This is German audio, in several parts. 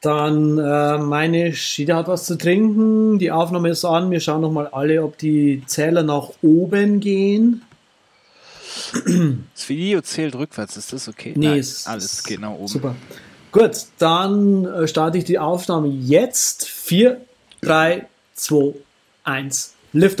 Dann äh, meine Schiede hat was zu trinken. Die Aufnahme ist an. Wir schauen nochmal alle, ob die Zähler nach oben gehen. Das Video zählt rückwärts, ist das okay? Nee, Nein, ist alles geht nach oben. Super. Gut, dann äh, starte ich die Aufnahme jetzt. 4, 3, 2, 1, Lift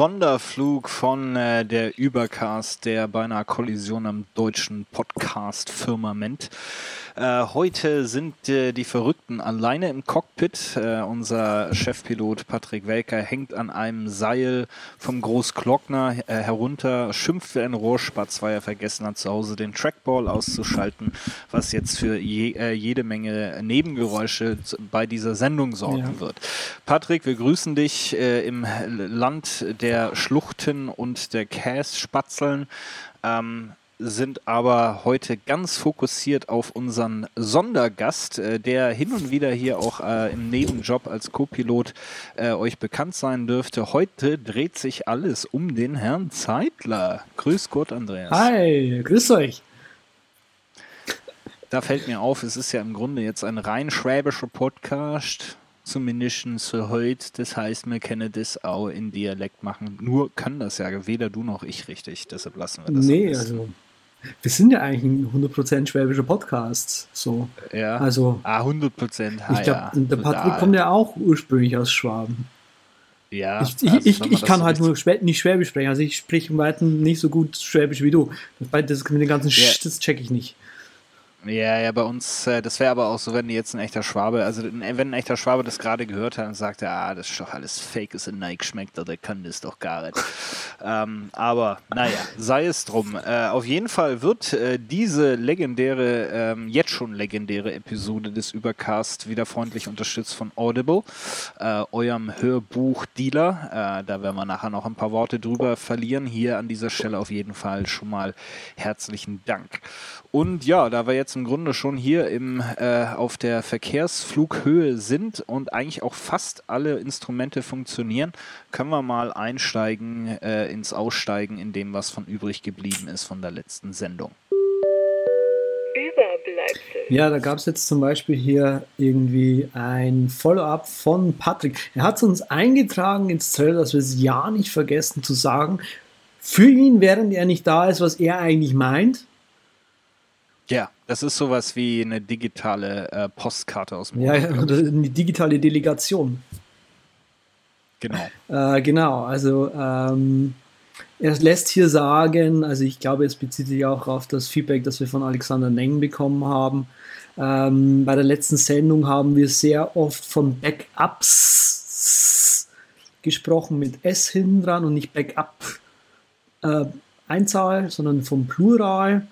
Sonderflug von äh, der Übercast, der beinahe Kollision am deutschen Podcast Firmament. Äh, heute sind äh, die Verrückten alleine im Cockpit. Äh, unser Chefpilot Patrick Welker hängt an einem Seil vom Großglockner äh, herunter, schimpft wie ein Rohrspatz, weil er vergessen hat, zu Hause den Trackball auszuschalten, was jetzt für je, äh, jede Menge Nebengeräusche bei dieser Sendung sorgen Ja. wird. Patrick, wir grüßen dich im Land der Schluchten und der Kässpatzeln. Ähm, sind aber heute ganz fokussiert auf unseren Sondergast, äh, der hin und wieder hier auch äh, im Nebenjob als Co-Pilot äh, euch bekannt sein dürfte. Heute dreht sich alles um den Herrn Zeitler. Grüß Gott, Andreas. Hi, grüß euch. Da fällt mir auf, es ist ja im Grunde jetzt ein rein schwäbischer Podcast, zumindest für heute. Das heißt, wir können das auch in Dialekt machen. Nur kann das ja weder du noch ich richtig, deshalb lassen wir das. Nee, also wir sind ja eigentlich ein 100% schwäbischer Podcast. So. Ja. Also ah, 100 Prozent. ich glaube, der Patrick kommt ja auch ursprünglich aus Schwaben. Ja, Ich, ich, also ich, ich kann so halt nur Schwä nicht Schwäbisch sprechen. Also ich spreche im Weiten nicht so gut Schwäbisch wie du. Das, das mit den ganzen Ja. Sch, das check ich nicht. Ja, ja, bei uns, äh, das wäre aber auch so, wenn jetzt ein echter Schwabe, also wenn ein echter Schwabe das gerade gehört hat und sagt, ah, das ist doch alles Fake, ist ein Nike schmeckt, der kann das doch gar nicht. ähm, aber naja, sei es drum. Äh, auf jeden Fall wird äh, diese legendäre, ähm, jetzt schon legendäre Episode des Übercast wieder freundlich unterstützt von Audible, äh, eurem Hörbuch-Dealer. Äh, da werden wir nachher noch ein paar Worte drüber verlieren. Hier an dieser Stelle auf jeden Fall schon mal herzlichen Dank. Und ja, da wir jetzt im Grunde schon hier im, äh, auf der Verkehrsflughöhe sind und eigentlich auch fast alle Instrumente funktionieren, können wir mal einsteigen äh, ins Aussteigen in dem, was von übrig geblieben ist von der letzten Sendung. Ja, da gab es jetzt zum Beispiel hier irgendwie ein Follow-up von Patrick. Er hat es uns eingetragen ins Zelt, dass wir es ja nicht vergessen zu sagen. Für ihn, während er nicht da ist, was er eigentlich meint. Ja, das ist sowas wie eine digitale äh, Postkarte aus dem Ja, ja, eine digitale Delegation. Genau. Äh, genau, also ähm, er lässt hier sagen, also ich glaube, es bezieht sich auch auf das Feedback, das wir von Alexander Neng bekommen haben. Ähm, bei der letzten Sendung haben wir sehr oft von Backups gesprochen mit S hinten dran und nicht Backup äh, Einzahl, sondern vom Plural.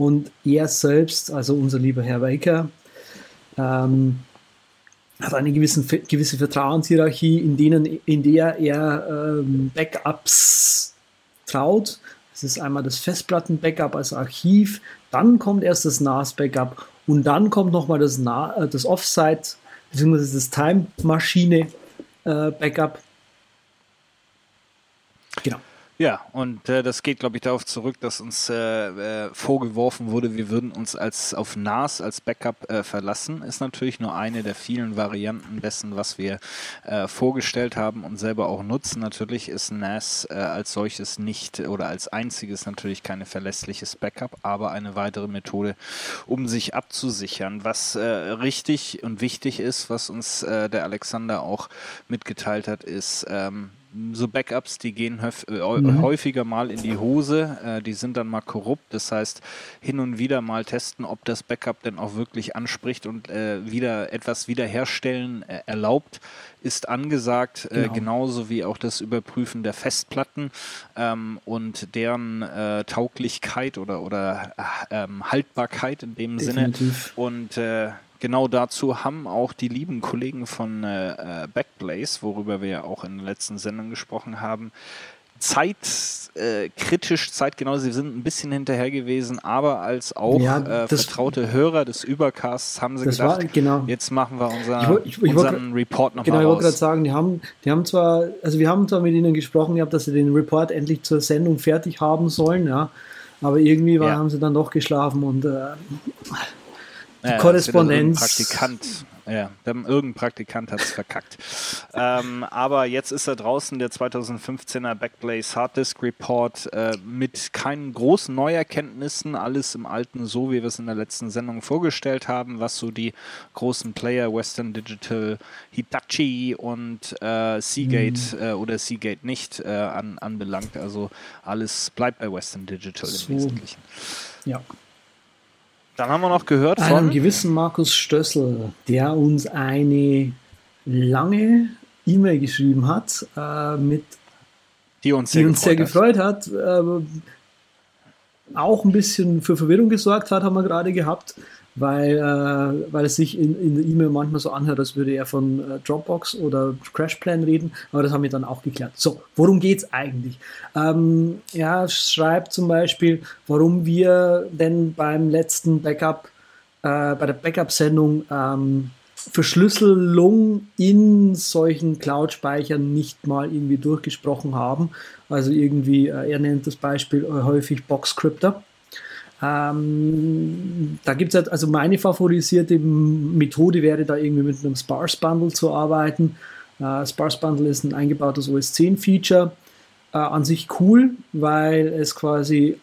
Und er selbst, also unser lieber Herr Baker, ähm, hat eine gewissen, gewisse Vertrauenshierarchie, in, denen, in der er ähm, Backups traut. Das ist einmal das Festplatten-Backup als Archiv, dann kommt erst das NAS-Backup und dann kommt nochmal das, Na äh, das Offsite bzw. das Time-Maschine-Backup. genau. Ja, und äh, das geht, glaube ich, darauf zurück, dass uns äh, äh, vorgeworfen wurde, wir würden uns als auf NAS als Backup äh, verlassen. Ist natürlich nur eine der vielen Varianten dessen, was wir äh, vorgestellt haben und selber auch nutzen. Natürlich ist NAS äh, als solches nicht oder als einziges natürlich kein verlässliches Backup, aber eine weitere Methode, um sich abzusichern. Was äh, richtig und wichtig ist, was uns äh, der Alexander auch mitgeteilt hat, ist, ähm, so Backups, die gehen häuf äh, Mhm. häufiger mal in die Hose, äh, die sind dann mal korrupt. Das heißt, hin und wieder mal testen, ob das Backup denn auch wirklich anspricht und äh, wieder etwas wiederherstellen äh, erlaubt, ist angesagt, äh, Genau. genauso wie auch das Überprüfen der Festplatten ähm, und deren äh, Tauglichkeit oder, oder äh, ähm, Haltbarkeit in dem Sinne. Definitiv. Und äh, genau dazu haben auch die lieben Kollegen von äh, äh Backblaze, worüber wir ja auch in der letzten Sendung gesprochen haben, zeitkritisch, äh, zeitgenau, sie sind ein bisschen hinterher gewesen, aber als auch ja, äh, vertraute Hörer des Übercasts haben sie gedacht, war, genau. jetzt machen wir unser, ich, ich, unseren ich Report nochmal Genau, ich wollte gerade sagen, die haben, die haben zwar, also wir haben zwar mit ihnen gesprochen gehabt, dass sie den Report endlich zur Sendung fertig haben sollen, ja, aber irgendwie war, ja. haben sie dann doch geschlafen und äh, die ja, Korrespondenz. Praktikant ja, irgendein Praktikant hat es verkackt. ähm, aber jetzt ist er draußen, der 2015er Backblaze Harddisk Report, äh, mit keinen großen Neuerkenntnissen, alles im Alten, so wie wir es in der letzten Sendung vorgestellt haben, was so die großen Player Western Digital, Hitachi und äh, Seagate mhm. äh, oder Seagate nicht äh, an, anbelangt. Also alles bleibt bei Western Digital so. im Wesentlichen. Ja. Dann haben wir noch gehört von einem gewissen Markus Stössel, der uns eine lange E-Mail geschrieben hat, äh, mit, die uns sehr, die uns sehr gefreut hat. Äh, auch ein bisschen für Verwirrung gesorgt hat, haben wir gerade gehabt weil, äh, weil es sich in, in der E-Mail manchmal so anhört, als würde er von äh, Dropbox oder Crashplan reden, aber das haben wir dann auch geklärt. So, worum geht es eigentlich? Ähm, er schreibt zum Beispiel, warum wir denn beim letzten Backup, äh, bei der Backup-Sendung ähm, Verschlüsselung in solchen Cloud-Speichern nicht mal irgendwie durchgesprochen haben. Also irgendwie, äh, er nennt das Beispiel äh, häufig Boxcrypter. Ähm, da gibt es halt, also meine favorisierte Methode wäre da irgendwie mit einem Sparse Bundle zu arbeiten. Äh, Sparse Bundle ist ein eingebautes OS 10 Feature. Äh, an sich cool, weil es quasi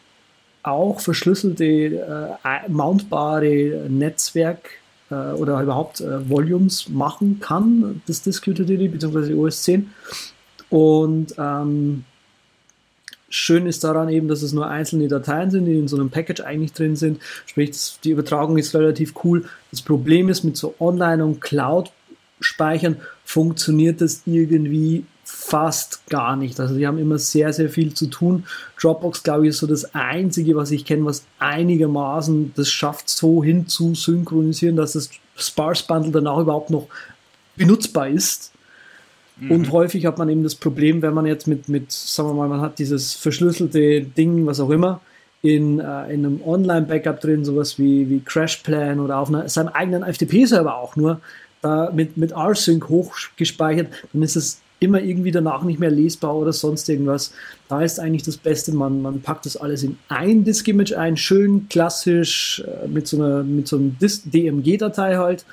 auch verschlüsselte, äh, mountbare Netzwerk äh, oder überhaupt äh, Volumes machen kann, das Disk-Utility bzw. OS 10. Und ähm, Schön ist daran eben, dass es nur einzelne Dateien sind, die in so einem Package eigentlich drin sind. Sprich, die Übertragung ist relativ cool. Das Problem ist, mit so Online- und Cloud-Speichern funktioniert das irgendwie fast gar nicht. Also die haben immer sehr, sehr viel zu tun. Dropbox, glaube ich, ist so das Einzige, was ich kenne, was einigermaßen das schafft, so hin zu synchronisieren, dass das Sparse Bundle dann auch überhaupt noch benutzbar ist. Mhm. Und häufig hat man eben das Problem, wenn man jetzt mit, mit, sagen wir mal, man hat dieses verschlüsselte Ding, was auch immer, in, äh, in einem Online-Backup drin, sowas wie, wie CrashPlan oder auf einer, seinem eigenen FTP-Server auch nur, da mit, mit rsync hochgespeichert, dann ist es immer irgendwie danach nicht mehr lesbar oder sonst irgendwas. Da ist eigentlich das Beste, man, man packt das alles in ein Disk-Image ein, schön klassisch äh, mit so einer mit so einem DMG-Datei halt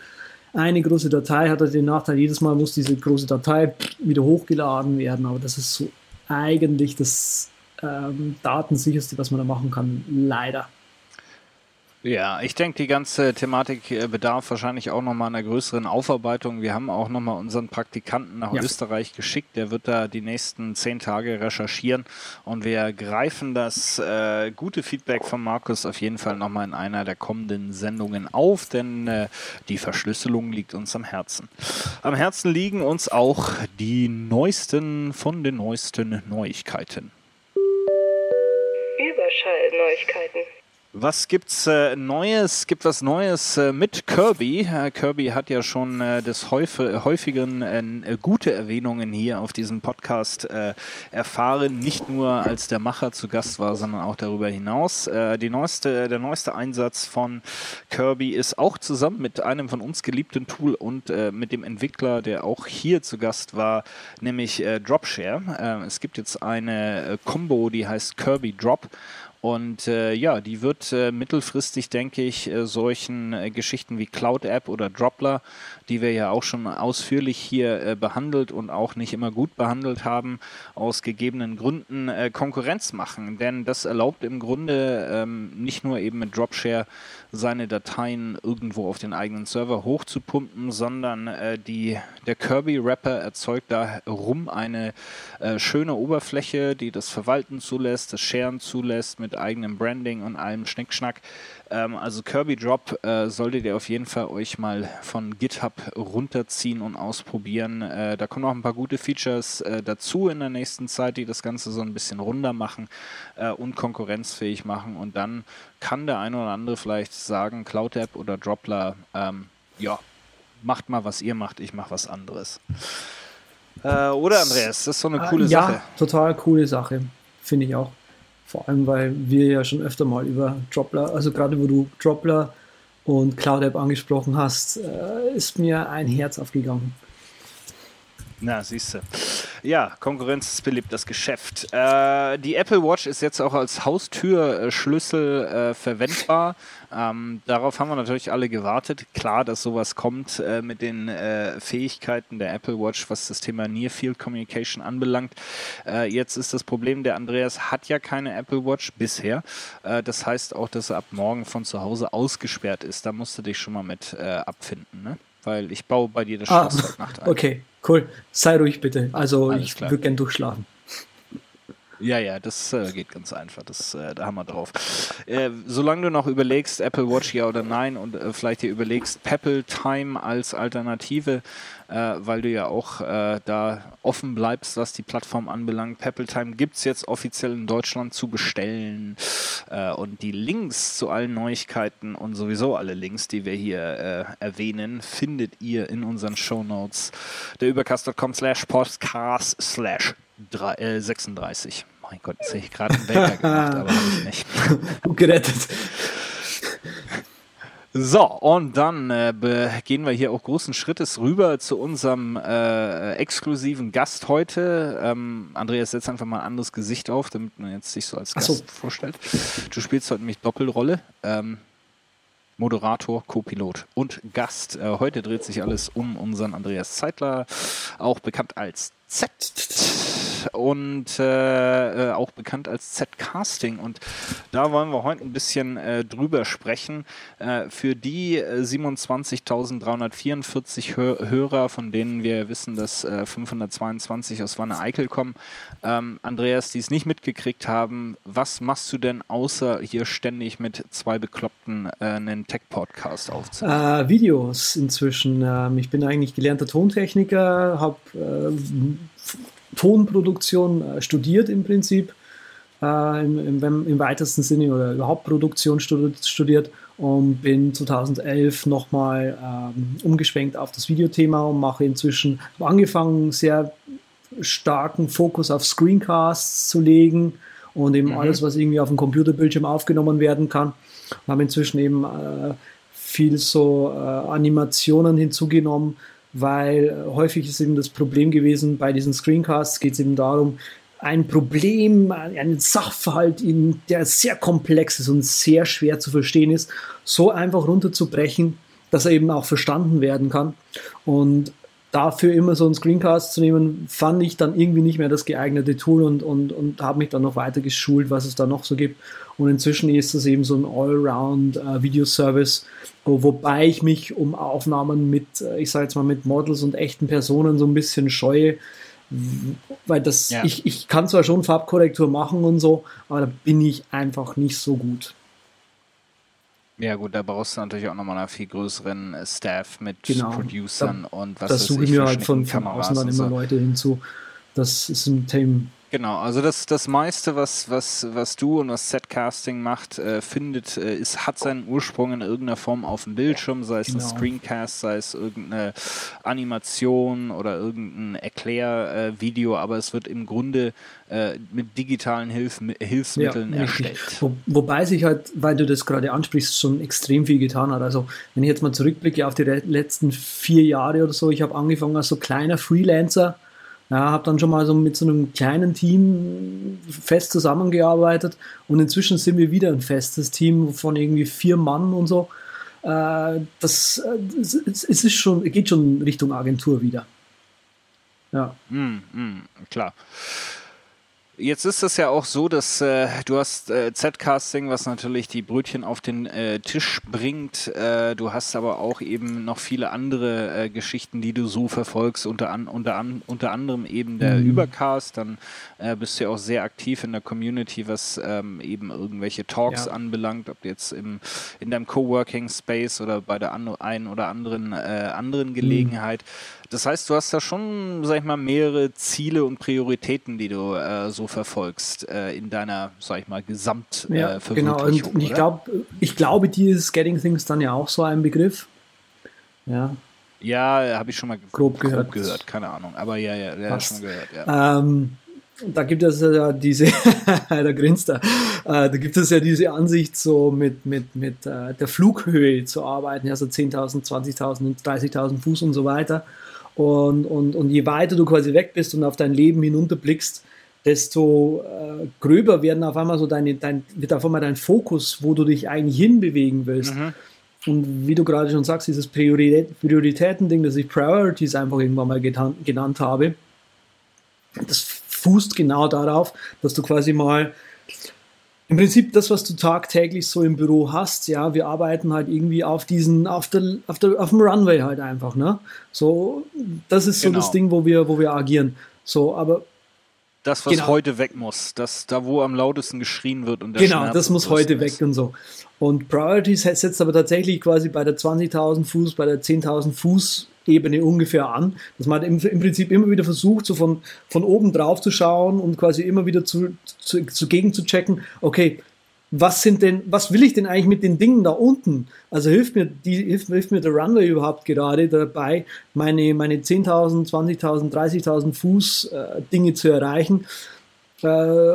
eine große Datei hat halt den Nachteil, jedes Mal muss diese große Datei wieder hochgeladen werden, aber das ist so eigentlich das ähm, datensicherste, was man da machen kann, leider. Ja, ich denke, die ganze Thematik äh, bedarf wahrscheinlich auch nochmal einer größeren Aufarbeitung. Wir haben auch nochmal unseren Praktikanten nach ja. Österreich geschickt. Der wird da die nächsten zehn Tage recherchieren und wir greifen das äh, gute Feedback von Markus auf jeden Fall nochmal in einer der kommenden Sendungen auf, denn äh, die Verschlüsselung liegt uns am Herzen. Am Herzen liegen uns auch die neuesten von den neuesten Neuigkeiten. Überschallneuigkeiten. Was gibt's äh, Neues? Gibt was Neues äh, mit Kirby? Äh, Kirby hat ja schon äh, des Häuf häufigen äh, gute Erwähnungen hier auf diesem Podcast äh, erfahren. Nicht nur als der Macher zu Gast war, sondern auch darüber hinaus. neueste, der neueste Einsatz von Kirby ist auch zusammen mit einem von uns geliebten Tool und mit dem Entwickler, der auch hier zu Gast war, nämlich Dropshare. es gibt jetzt eine Combo, die heißt Kirby Drop. Und äh, ja, die wird äh, mittelfristig, denke ich, äh, solchen äh, Geschichten wie Cloud App oder Dropler, die wir ja auch schon ausführlich hier äh, behandelt und auch nicht immer gut behandelt haben, aus gegebenen Gründen äh, Konkurrenz machen. Denn das erlaubt im Grunde ähm, nicht nur eben mit Dropshare seine Dateien irgendwo auf den eigenen Server hochzupumpen, sondern die, der Kirby-Rapper erzeugt da rum eine schöne Oberfläche, die das Verwalten zulässt, das Sharen zulässt mit eigenem Branding und allem Schnickschnack. Ähm, also Kirby Drop äh, solltet ihr auf jeden Fall euch mal von GitHub runterziehen und ausprobieren. Äh, da kommen auch ein paar gute Features äh, dazu in der nächsten Zeit, die das Ganze so ein bisschen runder machen äh, und konkurrenzfähig machen. Und dann kann der eine oder andere vielleicht sagen, Cloud App oder Dropler ähm, ja, macht mal, was ihr macht, ich mach was anderes. Äh, oder Andreas, das ist so eine coole ja, Sache. total coole Sache, finde ich auch. Vor allem, weil wir ja schon öfter mal über Dropler, also gerade wo du Dropler und Cloud App angesprochen hast, äh, ist mir ein Herz aufgegangen. Na, siehst du. Ja, Konkurrenz ist beliebt, das Geschäft. Äh, die Apple Watch ist jetzt auch als Haustürschlüssel äh, verwendbar. Ähm, darauf haben wir natürlich alle gewartet. Klar, dass sowas kommt äh, mit den äh, Fähigkeiten der Apple Watch, was das Thema Near Field Communication anbelangt. Äh, jetzt ist das Problem, der Andreas hat ja keine Apple Watch bisher. Äh, das heißt auch, dass er ab morgen von zu Hause ausgesperrt ist. Da musst du dich schon mal mit abfinden, ne? Weil ich baue bei dir das ah, Schloss heute Nacht ein. Okay, Cool. Sei ruhig bitte. Also Alles ich würde gern durchschlafen. Ja, ja, das äh, geht ganz einfach. Das, äh, da haben wir drauf. Äh, solange du noch überlegst, Apple Watch ja oder nein und äh, vielleicht dir überlegst, Pebble Time als Alternative, äh, weil du ja auch äh, da offen bleibst, was die Plattform anbelangt. Pebble Time gibt es jetzt offiziell in Deutschland zu bestellen. und die Links zu allen Neuigkeiten und sowieso alle Links, die wir hier erwähnen, findet ihr in unseren Show Notes der übercast.com slash podcast slash 36. Mein Gott, jetzt hätte ich gerade einen Wecker gemacht, aber ich nicht. Gut gerettet. So, und dann äh, gehen wir hier auch großen Schrittes rüber zu unserem äh, exklusiven Gast heute. Ähm, Andreas, setz einfach mal ein anderes Gesicht auf, damit man jetzt sich so als Gast so. vorstellt. Du spielst heute nämlich Doppelrolle. Ähm, Moderator, Co-Pilot und Gast. Äh, heute dreht sich alles um unseren Andreas Zeitler, auch bekannt als Z und äh, äh, auch bekannt als Z-Casting. Und da wollen wir heute ein bisschen äh, drüber sprechen. Äh, für die 27.344 äh, Hör Hörer, von denen wir wissen, dass 522 äh, aus Wanne Eickel kommen, ähm, Andreas, die es nicht mitgekriegt haben, was machst du denn außer hier ständig mit zwei Bekloppten einen Tech-Podcast aufzunehmen? Videos inzwischen. Ähm, ich bin eigentlich gelernter Tontechniker, habe Tonproduktion äh, studiert im Prinzip, äh, im, im, im, weitesten Sinne oder überhaupt Produktion studiert und bin 2011 nochmal ähm, umgeschwenkt auf das Videothema und mache inzwischen, habe angefangen, sehr starken Fokus auf Screencasts zu legen und eben mhm. alles, was irgendwie auf dem Computerbildschirm aufgenommen werden kann. Und habe inzwischen eben äh, viel so äh, Animationen hinzugenommen, weil äh, häufig ist eben das Problem gewesen, bei diesen Screencasts geht es eben darum, ein Problem, einen Sachverhalt, der sehr komplex ist und sehr schwer zu verstehen ist, so einfach runterzubrechen, dass er eben auch verstanden werden kann. Und dafür immer so einen Screencast zu nehmen, fand ich dann irgendwie nicht mehr das geeignete Tool und, und, und habe mich dann noch weiter geschult, was es da noch so gibt. Und inzwischen ist es eben so ein Allround-Video-Service, äh, wobei ich mich um Aufnahmen mit, äh, ich sage jetzt mal, mit Models und echten Personen so ein bisschen scheue, weil das, ja. ich, ich kann zwar schon Farbkorrektur machen und so, aber da bin ich einfach nicht so gut. Ja gut, da brauchst du natürlich auch nochmal einen viel größeren äh, Staff mit genau. Producern da, und was Das suche ich mir halt von, von außen dann immer so. Leute hinzu. Das ist ein Thema, Genau, also das, das meiste, was, was, was du und was Setcasting macht, äh, findet, äh, ist, hat seinen Ursprung in irgendeiner Form auf dem Bildschirm, sei es genau. ein Screencast, sei es irgendeine Animation oder irgendein Erklärvideo, äh, aber es wird im Grunde äh, mit digitalen Hilf Hilfsmitteln ja, erstellt. Wo, wobei sich halt, weil du das gerade ansprichst, schon extrem viel getan hat. Also wenn ich jetzt mal zurückblicke auf die letzten vier Jahre oder so, ich habe angefangen als so kleiner Freelancer, ja, habe dann schon mal so mit so einem kleinen Team fest zusammengearbeitet und inzwischen sind wir wieder ein festes Team von irgendwie vier Mann und so. Äh, das es ist schon, geht schon Richtung Agentur wieder. Ja. Mm, mm, klar. Jetzt ist es ja auch so, dass äh, du hast äh, Z-Casting, was natürlich die Brötchen auf den äh, Tisch bringt. Äh, du hast aber auch eben noch viele andere äh, Geschichten, die du so verfolgst, unter, an, unter, an, unter anderem eben der mhm. Übercast. Dann äh, bist du ja auch sehr aktiv in der Community, was ähm, eben irgendwelche Talks ja. anbelangt, ob jetzt im, in deinem Coworking Space oder bei der an, einen oder anderen anderen mhm. Gelegenheit. Mhm. Das heißt, du hast da schon, sag ich mal, mehrere Ziele und Prioritäten, die du äh, so verfolgst äh, in deiner, sag ich mal, Gesamt äh, ja, Genau, und, und ich, glaub, ich glaube, dir ist Getting Things dann ja auch so ein Begriff. Ja. Ja, habe ich schon mal grob gehört. Grob gehört, keine Ahnung. Aber ja, ja, ja schon gehört. Ja. Ähm, da gibt es ja diese, da grinst er, äh, da gibt es ja diese Ansicht, so mit, mit, mit äh, der Flughöhe zu arbeiten, also 10.000, 20.000, 30.000 Fuß und so weiter. Und, und, und je weiter du quasi weg bist und auf dein Leben hinunterblickst, desto äh, gröber werden auf einmal so deine, dein, wird auf einmal dein Fokus, wo du dich eigentlich hinbewegen willst. Mhm. Und wie du gerade schon sagst, dieses Priorität, Prioritäten-Ding, das ich Priorities einfach irgendwann mal getan, genannt habe, das fußt genau darauf, dass du quasi mal im Prinzip das, was du tagtäglich so im Büro hast, ja, wir arbeiten halt irgendwie auf diesen, auf der, auf der, auf dem Runway halt einfach, ne? So, das ist so genau. das Ding, wo wir, wo wir agieren. So, aber das, was genau. heute weg muss, das da, wo am lautesten geschrien wird und der Genau, Schmerz das muss heute weg und so. Und Priorities setzt aber tatsächlich quasi bei der 20.000 Fuß, bei der 10.000 Fuß Ebene ungefähr an, dass man im, im, Prinzip immer wieder versucht, so von, von oben drauf zu schauen und quasi immer wieder zu, zu, zugegen zu checken, okay, was sind denn, was will ich denn eigentlich mit den Dingen da unten? Also hilft mir die, hilft, hilft mir der Runway überhaupt gerade dabei, meine, meine 10.000, 20.000, 30.000 Fuß äh, Dinge zu erreichen? Äh,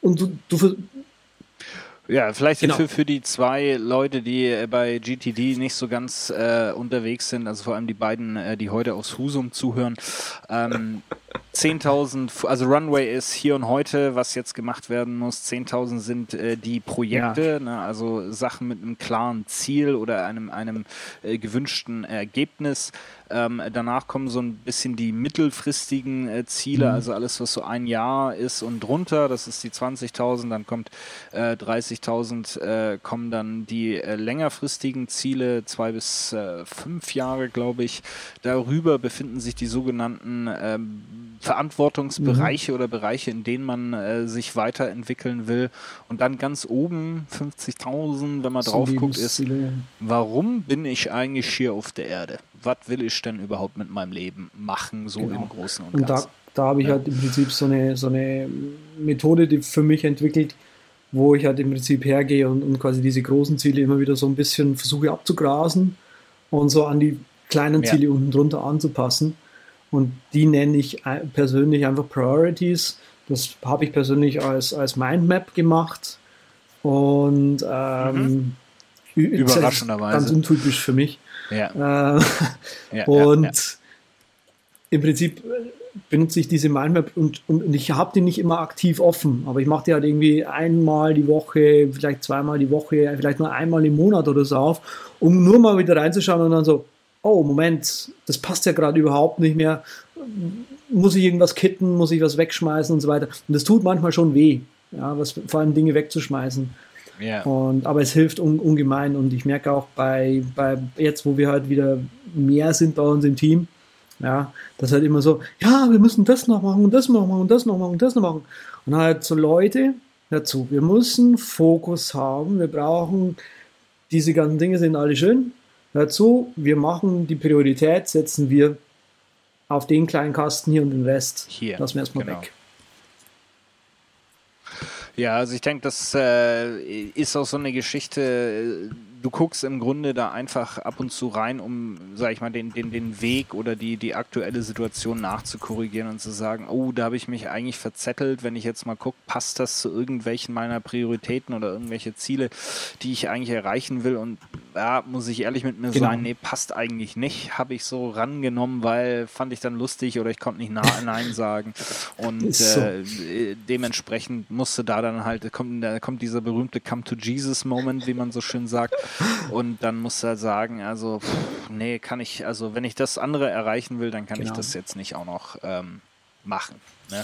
und du, du, ja, vielleicht genau. für, für die zwei Leute, die äh, bei GTD nicht so ganz äh, unterwegs sind, also vor allem die beiden, äh, die heute aus Husum zuhören. Ähm, 10.000, also Runway ist hier und heute, was jetzt gemacht werden muss. 10.000 sind äh, die Projekte, ja. ne, also Sachen mit einem klaren Ziel oder einem, einem äh, gewünschten Ergebnis. Ähm, danach kommen so ein bisschen die mittelfristigen äh, Ziele, mhm. also alles, was so ein Jahr ist und drunter, das ist die 20.000, dann kommt äh, 30.000, äh, kommen dann die äh, längerfristigen Ziele, zwei bis äh, fünf Jahre, glaube ich. Darüber befinden sich die sogenannten ähm, Verantwortungsbereiche mhm. oder Bereiche, in denen man äh, sich weiterentwickeln will. Und dann ganz oben 50.000, wenn man so drauf guckt, ist, warum bin ich eigentlich hier auf der Erde? was will ich denn überhaupt mit meinem Leben machen, so genau. im Großen und, und Ganzen. Da, da habe ich ja. halt im Prinzip so eine, so eine Methode die für mich entwickelt, wo ich halt im Prinzip hergehe und, und quasi diese großen Ziele immer wieder so ein bisschen versuche abzugrasen und so an die kleinen Ziele ja. unten drunter anzupassen. Und die nenne ich persönlich einfach Priorities. Das habe ich persönlich als, als Mindmap gemacht. Und ähm, mhm. überraschenderweise. Ganz untypisch für mich. Ja. Äh, ja, und ja, im Prinzip benutze ich diese Mindmap und, und, und ich habe die nicht immer aktiv offen, aber ich mache die halt irgendwie einmal die Woche, vielleicht zweimal die Woche, vielleicht nur einmal im Monat oder so auf, um nur mal wieder reinzuschauen und dann so, oh Moment, das passt ja gerade überhaupt nicht mehr, muss ich irgendwas kitten, muss ich was wegschmeißen und so weiter. Und das tut manchmal schon weh, ja, was, vor allem Dinge wegzuschmeißen. Yeah. Und, aber es hilft un, ungemein und ich merke auch bei, bei jetzt, wo wir halt wieder mehr sind bei uns im Team, ja, das halt immer so, ja, wir müssen das noch machen und das noch machen und das noch machen und das noch machen. Und halt so Leute dazu, wir müssen Fokus haben, wir brauchen, diese ganzen Dinge sind alle schön. Dazu, wir machen die Priorität, setzen wir auf den kleinen Kasten hier und den Rest hier, lassen wir erstmal genau. weg. Ja, also ich denke, das äh, ist auch so eine Geschichte, du guckst im Grunde da einfach ab und zu rein, um, sag ich mal, den, den, den Weg oder die, die aktuelle Situation nachzukorrigieren und zu sagen, oh, da habe ich mich eigentlich verzettelt, wenn ich jetzt mal gucke, passt das zu irgendwelchen meiner Prioritäten oder irgendwelche Ziele, die ich eigentlich erreichen will? Und ja, muss ich ehrlich mit mir genau. sein, nee, passt eigentlich nicht, habe ich so rangenommen, weil fand ich dann lustig oder ich konnte nicht Nein sagen. Und so. äh, dementsprechend musste da dann halt, kommt, da kommt dieser berühmte Come to Jesus Moment, wie man so schön sagt, und dann muss er sagen, also, pff, nee, kann ich, also wenn ich das andere erreichen will, dann kann genau. ich das jetzt nicht auch noch ähm, machen. Ne?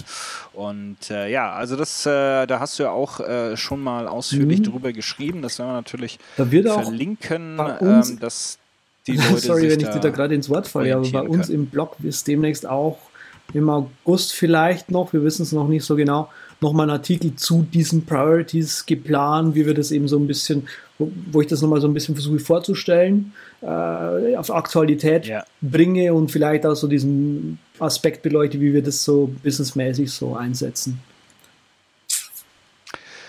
Und äh, ja, also das, äh, da hast du ja auch äh, schon mal ausführlich mhm. drüber geschrieben. Das werden wir natürlich da verlinken, ähm, dass die Leute Sorry, wenn ich dir da gerade ins Wort falle, aber bei uns können. im Blog ist demnächst auch im August vielleicht noch, wir wissen es noch nicht so genau, nochmal einen Artikel zu diesen Priorities geplant, wie wir das eben so ein bisschen, wo, wo ich das nochmal so ein bisschen versuche vorzustellen, äh, auf Aktualität ja. bringe und vielleicht auch so diesen Aspekt beleuchte, wie wir das so businessmäßig so einsetzen.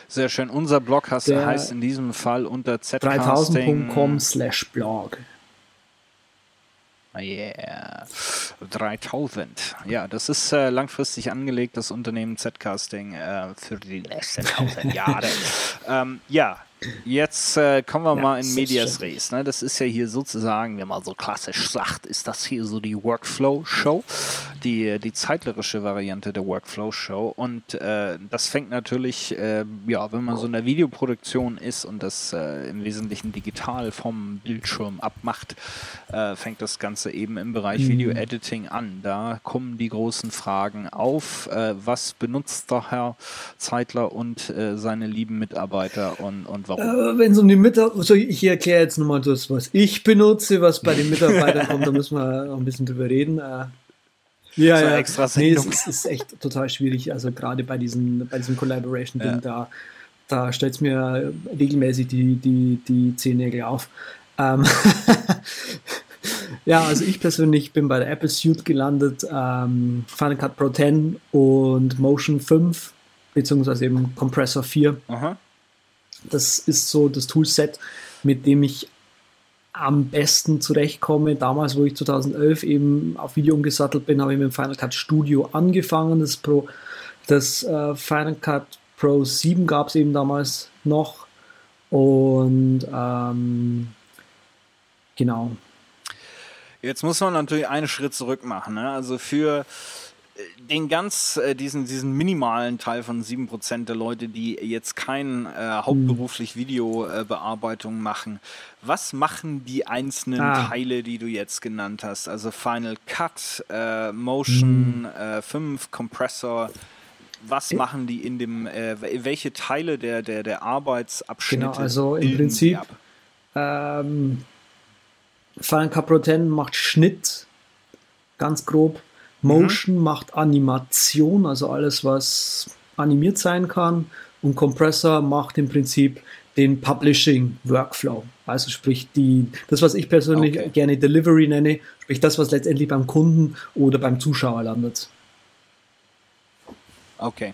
Sehr schön. Unser Blog heißt in diesem Fall unter z3000.com slash blog. Yeah. 3000. Ja, das ist äh, langfristig angelegt, das Unternehmen Z-Casting äh, für die nächsten 1000 Jahre. ähm, ja, Jetzt äh, kommen wir ja, mal in Medias Res. Ne? Das ist ja hier sozusagen, wenn man so klassisch sagt, ist das hier so die Workflow-Show, die, die zeitlerische Variante der Workflow-Show. Und äh, das fängt natürlich, äh, ja, wenn man so in der Videoproduktion ist und das äh, im Wesentlichen digital vom Bildschirm abmacht, äh, fängt das Ganze eben im Bereich mhm. Video-Editing an. Da kommen die großen Fragen auf. Äh, was benutzt der Herr Zeitler und seine lieben Mitarbeiter und, und warum? Äh, Wenn es um die Mitarbeiter, also ich erkläre jetzt nochmal das, was ich benutze, was bei den Mitarbeitern kommt, da müssen wir noch ein bisschen drüber reden. Äh, ja, ja. Extra nee, es ist, echt total schwierig. Also gerade bei, diesen, bei diesem Collaboration-Ding, ja. da, da stellt es mir regelmäßig die, die, die Zehennägel auf. Ähm ja, also ich persönlich bin bei der Apple Suite gelandet, ähm, Final Cut Pro 10 und Motion 5, beziehungsweise eben Compressor 4. Aha. Das ist so das Toolset, mit dem ich am besten zurechtkomme. Damals, wo ich 2011 eben auf Video umgesattelt bin, habe ich mit dem Final Cut Studio angefangen. Das, Pro, das äh, Final Cut Pro 7 gab es eben damals noch. Und ähm, genau. Jetzt muss man natürlich einen Schritt zurück machen. Ne? Also für den ganz, äh, diesen, diesen minimalen Teil von 7% der Leute, die jetzt kein äh, hauptberuflich Videobearbeitung machen, was machen die einzelnen ah. Teile, die du jetzt genannt hast? Also Final Cut, äh, Motion hm. 5, äh, Compressor, was machen die in dem, äh, welche Teile der, der, der Arbeitsabschnitte? Genau, also im Prinzip ähm, Final Cut Pro 10 macht Schnitt, ganz grob. Motion mhm. macht Animation, also alles, was animiert sein kann. Und Compressor macht im Prinzip den Publishing Workflow. Also sprich die, das, was ich persönlich okay. gerne Delivery nenne, sprich das, was letztendlich beim Kunden oder beim Zuschauer landet. Okay.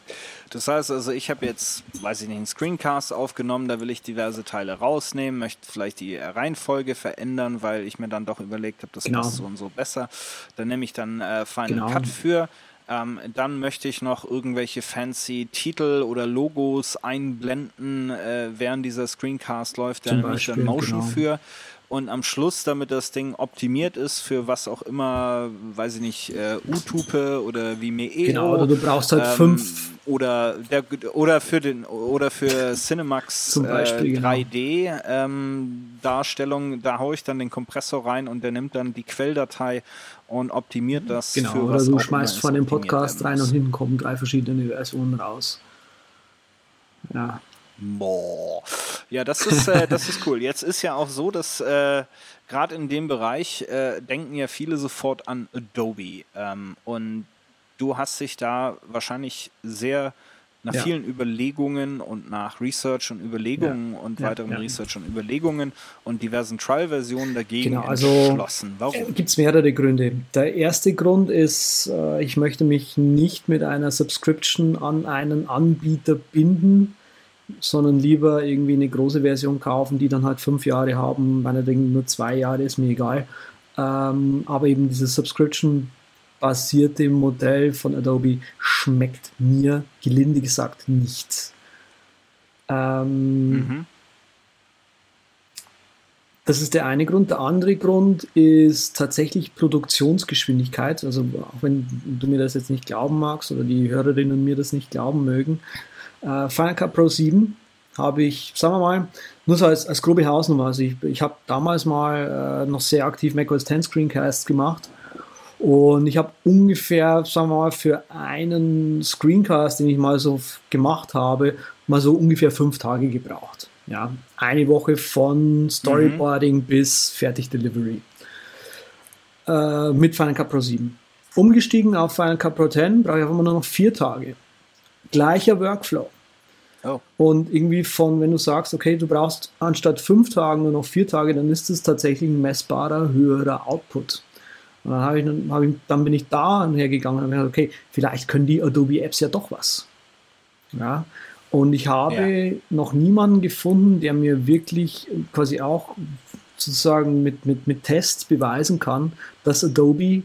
Das heißt also, ich habe jetzt, weiß ich nicht, einen Screencast aufgenommen, da will ich diverse Teile rausnehmen, möchte vielleicht die Reihenfolge verändern, weil ich mir dann doch überlegt habe, das genau. passt so und so besser. Dann nehme ich dann äh, Final genau. Cut für. Ähm, dann möchte ich noch irgendwelche fancy Titel oder Logos einblenden, äh, während dieser Screencast läuft. Da nehme ich dann Motion genau. für und am Schluss, damit das Ding optimiert ist für was auch immer, weiß ich nicht, äh, Utupe oder Vimeo. Genau, oder du brauchst halt ähm, fünf. Oder, der, oder für den oder für Cinemax Zum Beispiel, äh, 3D genau. ähm, Darstellung, da haue ich dann den Kompressor rein und der nimmt dann die Quelldatei und optimiert das. Genau, für oder du schmeißt von dem Podcast rein und hinten kommen drei verschiedene Versionen raus. Ja. Boah. Ja, das ist, äh, das ist cool. Jetzt ist ja auch so, dass äh, gerade in dem Bereich äh, denken ja viele sofort an Adobe. Ähm, und du hast dich da wahrscheinlich sehr nach ja. vielen Überlegungen und nach Research und Überlegungen ja. und ja, weiteren Research und Überlegungen und diversen Trial-Versionen dagegen genau, also entschlossen. Warum? Gibt es mehrere Gründe. Der erste Grund ist, äh, ich möchte mich nicht mit einer Subscription an einen Anbieter binden, sondern lieber irgendwie eine große Version kaufen, die dann halt fünf Jahre haben, meinetwegen nur zwei Jahre, ist mir egal. Ähm, aber eben dieses Subscription-basierte Modell von Adobe schmeckt mir gelinde gesagt nicht. Ähm, mhm. Das ist der eine Grund. Der andere Grund ist tatsächlich Produktionsgeschwindigkeit. Also auch wenn du mir das jetzt nicht glauben magst oder die Hörerinnen mir das nicht glauben mögen, äh, Final Cut Pro 7 habe ich, sagen wir mal, nur so als, als grobe Hausnummer. Also ich, ich habe damals mal äh, noch sehr aktiv macOS 10 Screencasts gemacht und ich habe ungefähr, sagen wir mal, für einen Screencast, den ich mal so gemacht habe, mal so ungefähr fünf Tage gebraucht. Ja, eine Woche von Storyboarding mhm. bis Fertig Delivery. Äh, mit Final Cut Pro 7. Umgestiegen auf Final Cut Pro 10 brauche ich einfach nur noch vier Tage. Gleicher Workflow. Oh. Und irgendwie von, wenn du sagst, okay, du brauchst anstatt fünf Tagen nur noch vier Tage, dann ist es tatsächlich ein messbarer, höherer Output. Und dann, ich, dann, ich, dann bin ich da hergegangen und habe gesagt, okay, vielleicht können die Adobe Apps ja doch was. Ja. Und ich habe ja. noch niemanden gefunden, der mir wirklich quasi auch sozusagen mit, mit, mit Tests beweisen kann, dass Adobe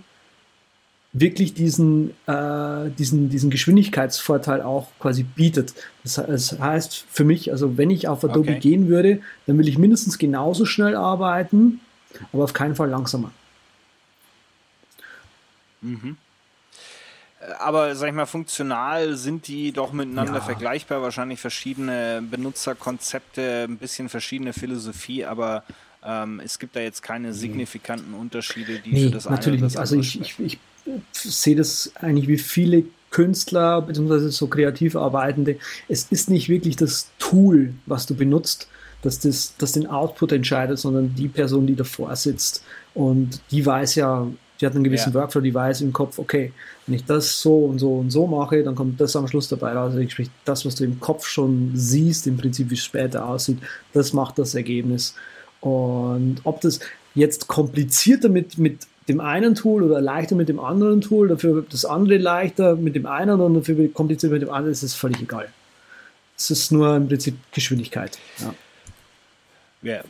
wirklich diesen, äh, diesen, diesen Geschwindigkeitsvorteil auch quasi bietet. Das, das, heißt für mich, also wenn ich auf Adobe okay. gehen würde, dann will ich mindestens genauso schnell arbeiten, aber auf keinen Fall langsamer. Mhm. Äh, aber sag ich mal, funktional sind die doch miteinander ja. vergleichbar. Wahrscheinlich verschiedene Benutzerkonzepte, ein bisschen verschiedene Philosophie, aber ähm, es gibt da jetzt keine signifikanten Unterschiede, die nee, für das natürlich eine nicht. Also ich, ich, ich sehe das eigentlich wie viele Künstler bzw. so kreativ Arbeitende. Es ist nicht wirklich das Tool, was du benutzt, dass das, das den Output entscheidet, sondern die Person, die davor sitzt. Und die weiß ja, die hat einen gewissen ja. Workflow, die weiß im Kopf, okay, wenn ich das so und so und so mache, dann kommt das am Schluss dabei raus. Also sprich, das, was du im Kopf schon siehst, im Prinzip, wie es später aussieht, das macht das Ergebnis. Und ob das jetzt komplizierter mit, mit dem einen Tool oder leichter mit dem anderen Tool, dafür das andere leichter mit dem einen und dafür komplizierter mit dem anderen, ist es völlig egal. Es ist nur im Prinzip Geschwindigkeit. Ja. Ja,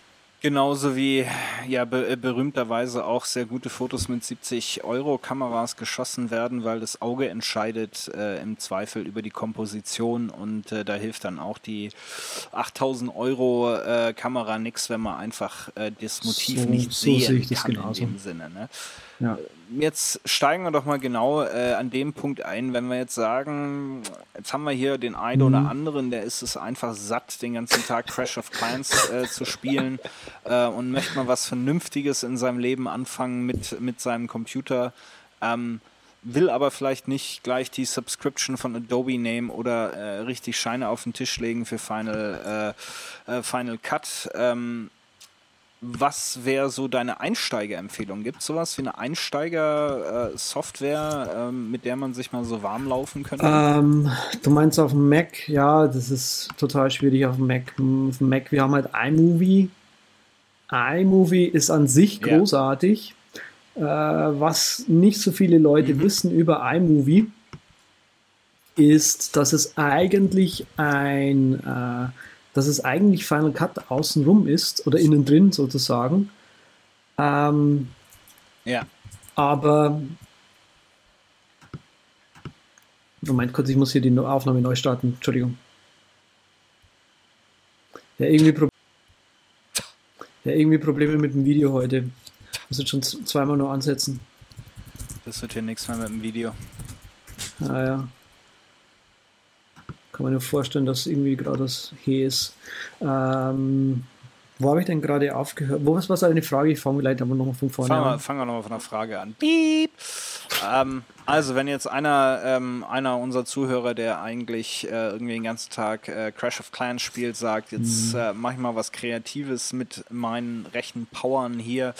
Genauso wie ja be äh, berühmterweise auch sehr gute Fotos mit 70 Euro Kameras geschossen werden, weil das Auge entscheidet äh, im Zweifel über die Komposition und äh, da hilft dann auch die 8000 Euro äh, Kamera nichts, wenn man einfach äh, das Motiv so, nicht so sehen kann genauso. in dem Sinne. Ne? Ja. Jetzt steigen wir doch mal genau äh, an dem Punkt ein, wenn wir jetzt sagen, jetzt haben wir hier den einen mhm. oder anderen, der ist es einfach satt, den ganzen Tag Crash of Clans äh, zu spielen äh, und möchte mal was Vernünftiges in seinem Leben anfangen mit, mit seinem Computer. Ähm, will aber vielleicht nicht gleich die Subscription von Adobe nehmen oder äh, richtig Scheine auf den Tisch legen für Final, äh, äh, Final Cut. Ähm, was wäre so deine Einsteigerempfehlung? Gibt es sowas wie eine Einsteiger-Software, äh, mit der man sich mal so warm laufen könnte? Ähm, du meinst auf dem Mac? Ja, das ist total schwierig auf dem Mac. Auf dem Mac, wir haben halt iMovie. iMovie ist an sich großartig. Ja. Äh, was nicht so viele Leute mhm. wissen über iMovie, ist, dass es eigentlich ein äh, dass es eigentlich Final Cut außenrum ist oder innen drin sozusagen. Ähm, ja. Aber Moment kurz, ich muss hier die Aufnahme neu starten. Entschuldigung. Ja, irgendwie, Pro ja, irgendwie Probleme mit dem Video heute. Muss jetzt schon zweimal nur ansetzen. Das wird hier nichts mehr mit dem Video. Ah ja kann man nur vorstellen, dass irgendwie gerade das hier ist. Ähm, wo habe ich denn gerade aufgehört? Wo was war eine Frage? Ich fange vielleicht aber nochmal von vorne fangen an. Wir, fangen wir nochmal von der Frage an. Piep. Ähm, also, wenn jetzt einer, ähm, einer unserer Zuhörer, der eigentlich äh, irgendwie den ganzen Tag äh, Crash of Clans spielt, sagt, jetzt mhm. äh, mache ich mal was Kreatives mit meinen rechten Powern hier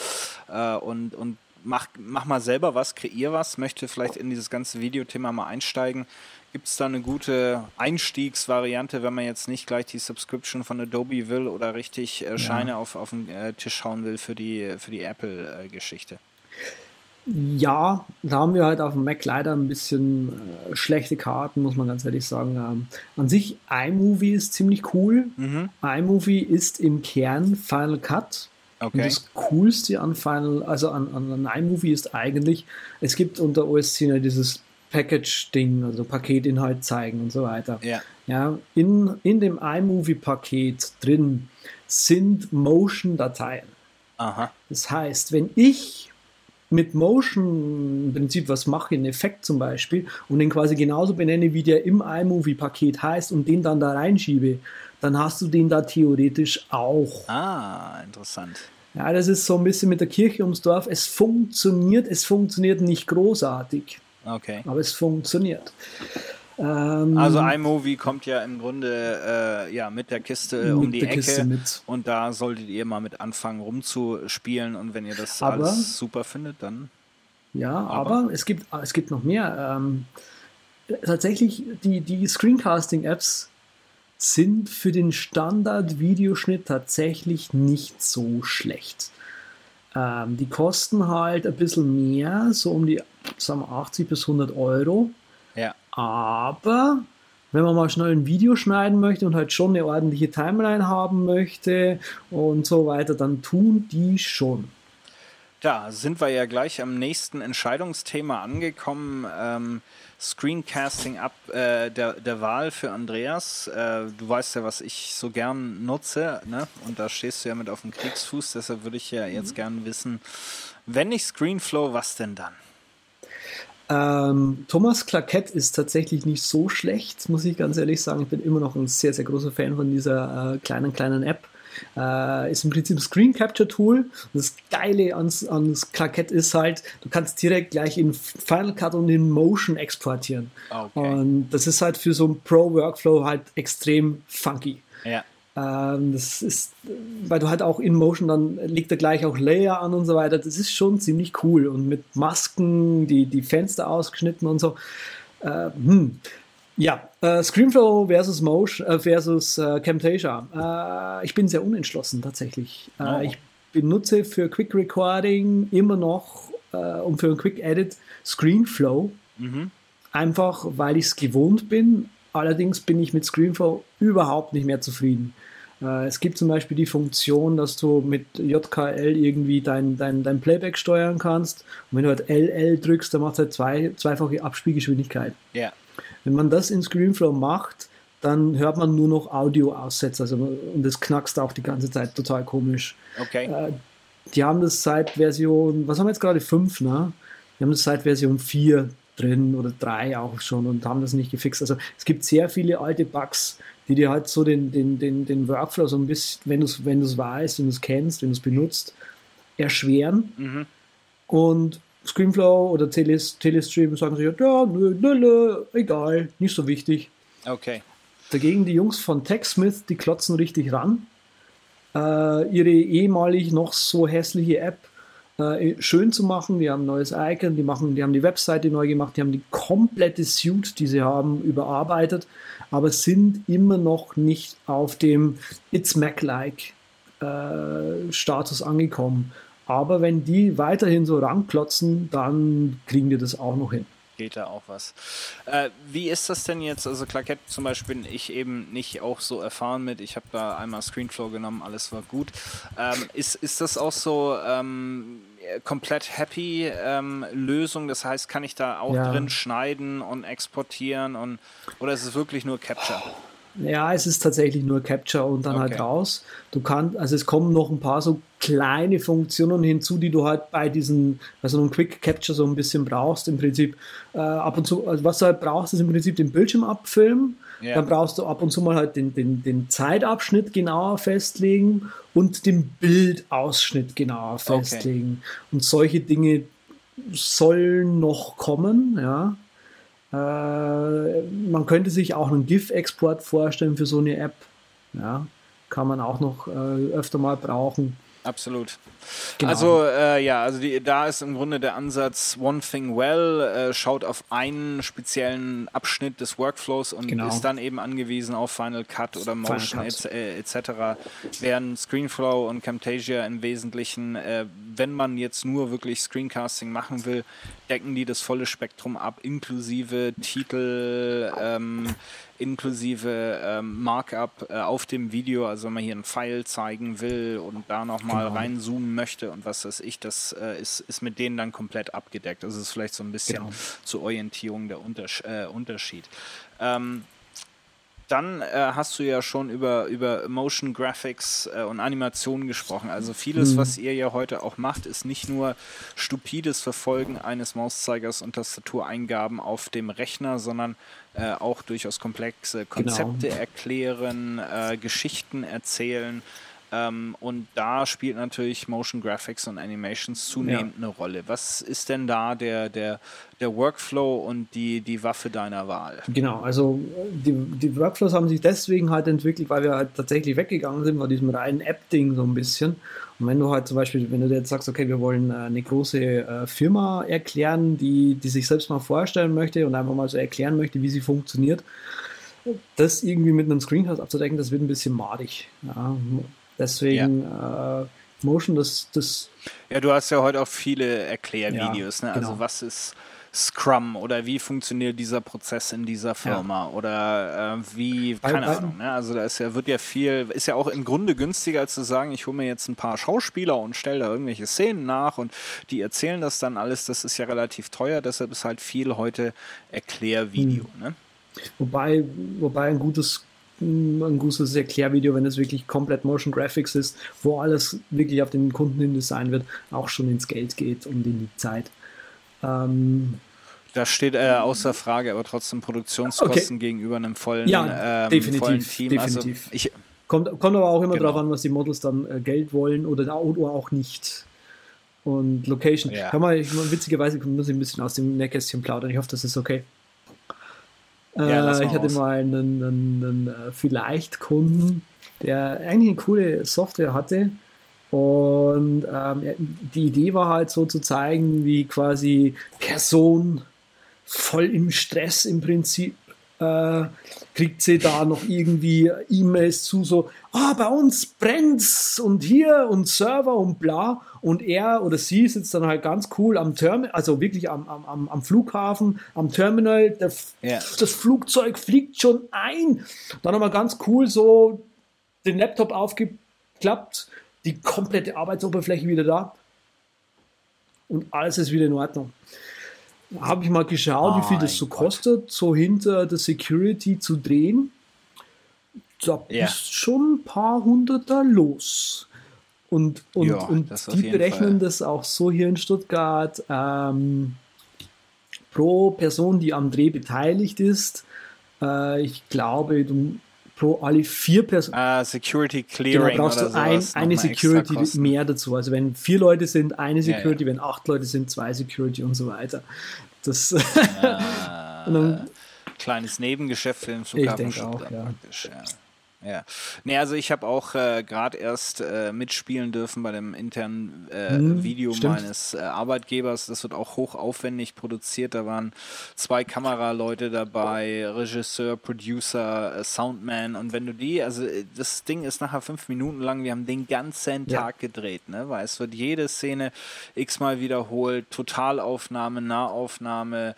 äh, und, und mach, mach mal selber was, kreier was, möchte vielleicht in dieses ganze Videothema mal einsteigen, Gibt es da eine gute Einstiegsvariante, wenn man jetzt nicht gleich die Subscription von Adobe will oder richtig äh, Scheine ja. auf, auf den äh, Tisch hauen will für die, für die Apple-Geschichte? Ja, da haben wir halt auf dem Mac leider ein bisschen äh, schlechte Karten, muss man ganz ehrlich sagen. Ähm, an sich, iMovie ist ziemlich cool. Mhm. iMovie ist im Kern Final Cut. Okay. Und das Coolste an Final, also an, an, an iMovie ist eigentlich, es gibt unter OS 10 dieses Package-Ding, also Paketinhalt zeigen und so weiter. Ja. Ja, in, in dem iMovie-Paket drin sind Motion-Dateien. Aha. Das heißt, wenn ich mit Motion im Prinzip was mache, einen Effekt zum Beispiel, und den quasi genauso benenne, wie der im iMovie-Paket heißt und den dann da reinschiebe, dann hast du den da theoretisch auch. Ah, interessant. Ja, das ist so ein bisschen mit der Kirche ums Dorf. Es funktioniert, es funktioniert nicht großartig. Okay. Aber es funktioniert. Ähm, also iMovie kommt ja im Grunde äh, ja, mit der Kiste mit um die Ecke und da solltet ihr mal mit anfangen rumzuspielen und wenn ihr das aber, alles super findet, dann. Ja, aber, aber es, gibt, es gibt noch mehr. Ähm, tatsächlich, die, die Screencasting-Apps sind für den Standard-Videoschnitt tatsächlich nicht so schlecht. Ähm, die kosten halt ein bisschen mehr, so um die sagen wir 80 bis 100 Euro. Ja. Aber wenn man mal schnell ein Video schneiden möchte und halt schon eine ordentliche Timeline haben möchte und so weiter, dann tun die schon. Da sind wir ja gleich am nächsten Entscheidungsthema angekommen. Ähm, Screencasting ab äh, der, der Wahl für Andreas. Äh, du weißt ja, was ich so gern nutze, ne? Und da stehst du ja mit auf dem Kriegsfuß, deshalb würde ich ja jetzt mhm. gern wissen, wenn nicht Screenflow, was denn dann? Ähm, Thomas Claquette ist tatsächlich nicht so schlecht, muss ich ganz ehrlich sagen. Ich bin immer noch ein sehr, sehr großer Fan von dieser äh, kleinen, kleinen App. Äh, ist im Prinzip ein Screen Capture Tool. das Geile ans, ans Claquette ist halt, du kannst direkt gleich in Final Cut und in Motion exportieren. Okay. Und das ist halt für so einen Pro-Workflow halt extrem funky. Ja. Ähm, das ist, weil du halt auch in Motion dann liegt da gleich auch Layer an und so weiter. Das ist schon ziemlich cool und mit Masken, die, die Fenster ausgeschnitten und so. Äh, hm. Ja, äh, Screenflow versus Motion äh, versus äh, Camtasia. Äh, ich bin sehr unentschlossen tatsächlich. Äh, oh. Ich benutze für Quick Recording immer noch und für ein Quick Edit Screenflow. Mhm. Einfach weil ich es gewohnt bin, Allerdings bin ich mit ScreenFlow überhaupt nicht mehr zufrieden. Äh, es gibt zum Beispiel die Funktion, dass du mit JKL irgendwie dein, dein, dein Playback steuern kannst. Und wenn du halt LL drückst, dann macht es halt zwei, zweifache Abspielgeschwindigkeit. Ja. Wenn man das in ScreenFlow macht, dann hört man nur noch Audio-Aussätze. Also, und das knackst auch die ganze Zeit total komisch. Okay. Äh, die haben das seit Version, was haben wir jetzt gerade? 5, ne? Die haben das seit Version 4 drin oder drei auch schon und haben das nicht gefixt. Also es gibt sehr viele alte Bugs, die dir halt so den, den, den, den Workflow so ein bisschen, wenn du es wenn weißt, wenn du es kennst, wenn du es benutzt, erschweren. Mhm. Und Screenflow oder Telestream sagen sich, ja, nö, nö, nö, egal, nicht so wichtig. Okay. Dagegen die Jungs von TechSmith, die klotzen richtig ran. Äh, ihre ehemalig noch so hässliche App äh, schön zu machen. Die haben ein neues Icon, die, machen, die haben die Webseite neu gemacht, die haben die komplette Suite, die sie haben, überarbeitet, aber sind immer noch nicht auf dem It's Mac-like äh, Status angekommen. Aber wenn die weiterhin so ranklotzen, dann kriegen die das auch noch hin geht da auch was. Äh, wie ist das denn jetzt? Also Claquette zum Beispiel bin ich eben nicht auch so erfahren mit. Ich habe da einmal Screenflow genommen, alles war gut. Ähm, ist, ist das auch so ähm, komplett happy ähm, Lösung? Das heißt, kann ich da auch ja. drin schneiden und exportieren und oder ist es wirklich nur Capture? Ja, es ist tatsächlich nur Capture und dann halt okay. halt raus. Du kannst, also es kommen noch ein paar so kleine Funktionen hinzu, die du halt bei diesen, also einem Quick Capture so ein bisschen brauchst. Im Prinzip äh, ab und zu, also was du halt brauchst, ist im Prinzip den Bildschirm abfilmen. Yeah. Dann brauchst du ab und zu mal halt den, den, den Zeitabschnitt genauer festlegen und den Bildausschnitt genauer festlegen. Okay. Und solche Dinge sollen noch kommen, ja. Äh, man könnte sich auch einen GIF-Export vorstellen für so eine App. Ja, kann man auch noch äh, öfter mal brauchen. Absolut. Genau. Also äh, ja, also die, da ist im Grunde der Ansatz One Thing Well, äh, schaut auf einen speziellen Abschnitt des Workflows und genau. ist dann eben angewiesen auf Final Cut oder Motion etc. Et äh, während Screenflow und Camtasia im Wesentlichen, äh, wenn man jetzt nur wirklich Screencasting machen will, decken die das volle Spektrum ab, inklusive Titel, ähm, inklusive ähm, Markup äh, auf dem Video, also wenn man hier einen Pfeil zeigen will und da nochmal genau. reinzoomen möchte und was weiß ich, das äh, ist, ist mit denen dann komplett abgedeckt. Das ist vielleicht so ein bisschen genau. zur Orientierung der Unters äh, Unterschied. Ähm, dann äh, hast du ja schon über, über Motion Graphics äh, und Animationen gesprochen. Also vieles, mhm. was ihr ja heute auch macht, ist nicht nur stupides Verfolgen eines Mauszeigers und Tastatureingaben auf dem Rechner, sondern äh, auch durchaus komplexe Konzepte genau. erklären, äh, Geschichten erzählen. Ähm, und da spielt natürlich Motion Graphics und Animations zunehmend ja. eine Rolle. Was ist denn da der, der, der Workflow und die, die Waffe deiner Wahl? Genau, also die, die Workflows haben sich deswegen halt entwickelt, weil wir halt tatsächlich weggegangen sind von diesem reinen App-Ding so ein bisschen. Und wenn du halt zum Beispiel, wenn du jetzt sagst, okay, wir wollen äh, eine große äh, Firma erklären, die, die sich selbst mal vorstellen möchte und einfach mal so erklären möchte, wie sie funktioniert, das irgendwie mit einem Screencast abzudecken, das wird ein bisschen madig. Ja. Deswegen ja. äh, Motion, das, das. Ja, du hast ja heute auch viele Erklärvideos, ja, ne? Also genau. was ist Scrum oder wie funktioniert dieser Prozess in dieser Firma ja. oder äh, wie, keine bei, Ahnung. Ne? Also da ist ja, wird ja viel, ist ja auch im Grunde günstiger als zu sagen, ich hole mir jetzt ein paar Schauspieler und stelle da irgendwelche Szenen nach und die erzählen das dann alles. Das ist ja relativ teuer, deshalb ist halt viel heute Erklärvideo. Hm. Ne? Wobei, wobei ein gutes ein gutes Erklärvideo, wenn es wirklich komplett Motion Graphics ist, wo alles wirklich auf den Kunden hin design wird, auch schon ins Geld geht und in die Zeit. Ähm, da steht äh, außer Frage, aber trotzdem Produktionskosten okay. gegenüber einem vollen, ja, ähm, definitiv, vollen Team. Also definitiv. Also ich, kommt, kommt aber auch immer genau. darauf an, was die Models dann äh, Geld wollen oder, oder auch nicht. Und Location. Ja. Kann man, witzigerweise muss ich ein bisschen aus dem Nähkästchen plaudern. Ich hoffe, das ist okay. Ja, äh, ich hatte aus. mal einen, einen, einen äh, Vielleicht-Kunden, der eigentlich eine coole Software hatte. Und ähm, die Idee war halt so zu zeigen, wie quasi Person voll im Stress im Prinzip äh, kriegt sie da noch irgendwie E-Mails zu, so, ah, bei uns brennt's und hier und Server und bla. Und er oder sie sitzt dann halt ganz cool am Terminal, also wirklich am, am, am Flughafen, am Terminal, der, yeah. das Flugzeug fliegt schon ein. Dann haben wir ganz cool so den Laptop aufgeklappt, die komplette Arbeitsoberfläche wieder da und alles ist wieder in Ordnung habe ich mal geschaut, oh wie viel das so Gott. kostet, so hinter der Security zu drehen. Da ja. bist schon ein paar Hunderter los. Und, und, ja, und die berechnen Fall. das auch so hier in Stuttgart ähm, pro Person, die am Dreh beteiligt ist. Äh, ich glaube, du pro alle vier Personen. Ah, Security Clearing. Genau, brauchst du ein, eine Security mehr dazu. Also wenn vier Leute sind, eine Security, ja, ja. wenn acht Leute sind, zwei Security und so weiter. Das ah, dann, kleines Nebengeschäft für den Flughafen. Ich denke auch, ja. Praktisch, ja. Ja. Nee, also ich habe auch äh, gerade erst äh, mitspielen dürfen bei dem internen äh, hm, Video stimmt. meines äh, Arbeitgebers. Das wird auch hochaufwendig produziert. Da waren zwei Kameraleute dabei, Regisseur, Producer, äh, Soundman. Und wenn du die, also äh, das Ding ist nachher fünf Minuten lang, wir haben den ganzen ja. Tag gedreht, ne? Weil es wird jede Szene x-mal wiederholt, Totalaufnahme, Nahaufnahme,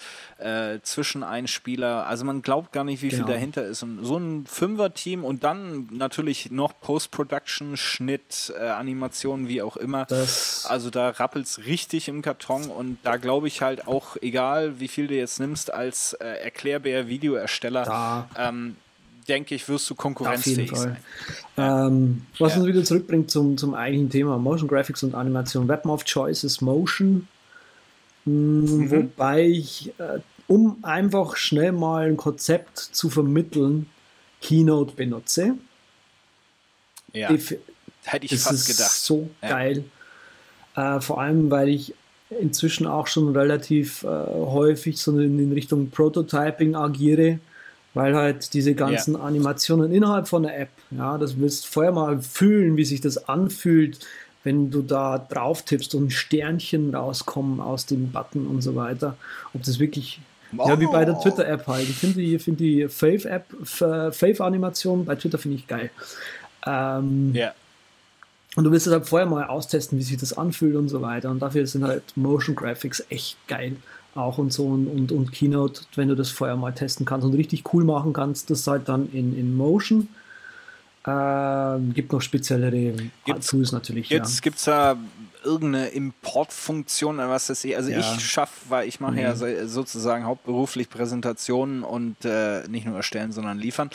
Zwischeneinspieler. Also man glaubt gar nicht, wie genau. viel dahinter ist. Und so ein Fünfer-Team und dann dann natürlich noch Post-Production, Schnitt, äh, Animationen, wie auch immer. Das also da rappelt es richtig im Karton und da glaube ich halt auch, egal wie viel du jetzt nimmst als äh, erklärbär Videoersteller, ähm, denke ich, wirst du konkurrenzfähig sein. Ähm, was ja. uns wieder zurückbringt zum, zum eigentlichen Thema Motion Graphics und Animation. Weapon of Choice ist Motion. Mhm. Wobei ich, äh, um einfach schnell mal ein Konzept zu vermitteln, Keynote benutze. Ja, ich, hätte ich das fast ist gedacht. so ja. geil. Äh, vor allem, weil ich inzwischen auch schon relativ äh, häufig so in, in, Richtung Prototyping agiere, weil halt diese ganzen ja. Animationen innerhalb von der App, ja, das willst du vorher mal fühlen, wie sich das anfühlt, wenn du da drauf tippst und Sternchen rauskommen aus dem Button und so weiter. Ob das wirklich Oh. Ja, wie bei der Twitter-App halt. Ich finde die, find die Fave-App, Fave-Animation bei Twitter finde ich geil. Ähm, ja. Und du willst es halt vorher mal austesten, wie sich das anfühlt und so weiter. Und dafür sind halt Motion Graphics echt geil. Auch und so und, und, und Keynote, wenn du das vorher mal testen kannst und richtig cool machen kannst, das halt dann in, in Motion. Ähm, gibt noch speziellere Tools natürlich. Jetzt ja. gibt es da irgendeine Importfunktion oder was das ist. Also ja. ich schaffe, weil ich mache mhm. ja so, sozusagen hauptberuflich Präsentationen und äh, nicht nur erstellen, sondern liefern.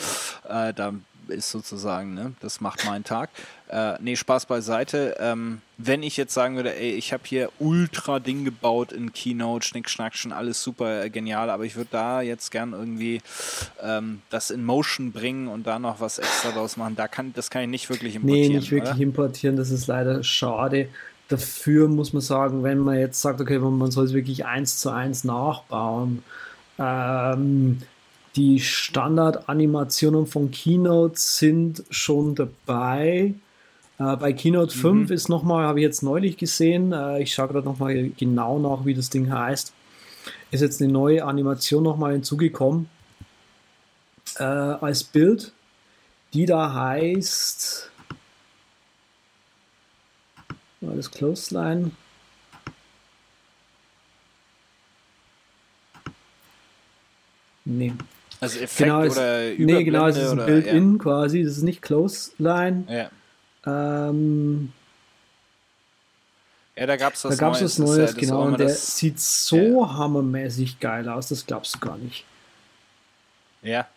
Äh, da ist sozusagen, ne, das macht meinen Tag. Äh, nee, Spaß beiseite. Ähm, wenn ich jetzt sagen würde, ey, ich habe hier ultra Ding gebaut in Keynote, Schnick, Schnack, schon alles super äh, genial, aber ich würde da jetzt gern irgendwie ähm, das in Motion bringen und da noch was extra draus machen. Da kann, das kann ich nicht wirklich importieren. Nee, nicht wirklich oder? importieren, das ist leider schade. Dafür muss man sagen, wenn man jetzt sagt, okay, man soll es wirklich eins zu eins nachbauen, ähm, die Standardanimationen von Keynote sind schon dabei. Äh, bei Keynote mhm. 5 ist nochmal, habe ich jetzt neulich gesehen, äh, ich schaue gerade nochmal genau nach, wie das Ding heißt, ist jetzt eine neue Animation nochmal hinzugekommen äh, als Bild, die da heißt das Clothesline. Nee. Also Effekt Genau, es, oder nee, genau, es ist ein Build-In quasi, das ist nicht Clothesline. Ja. Ja. Ähm, ja, da gab es was da gab es Neues. was Das ist ja- Neues, das ist genau, und der das- sieht so hammermäßig geil aus, das glaubst du gar nicht. Ja,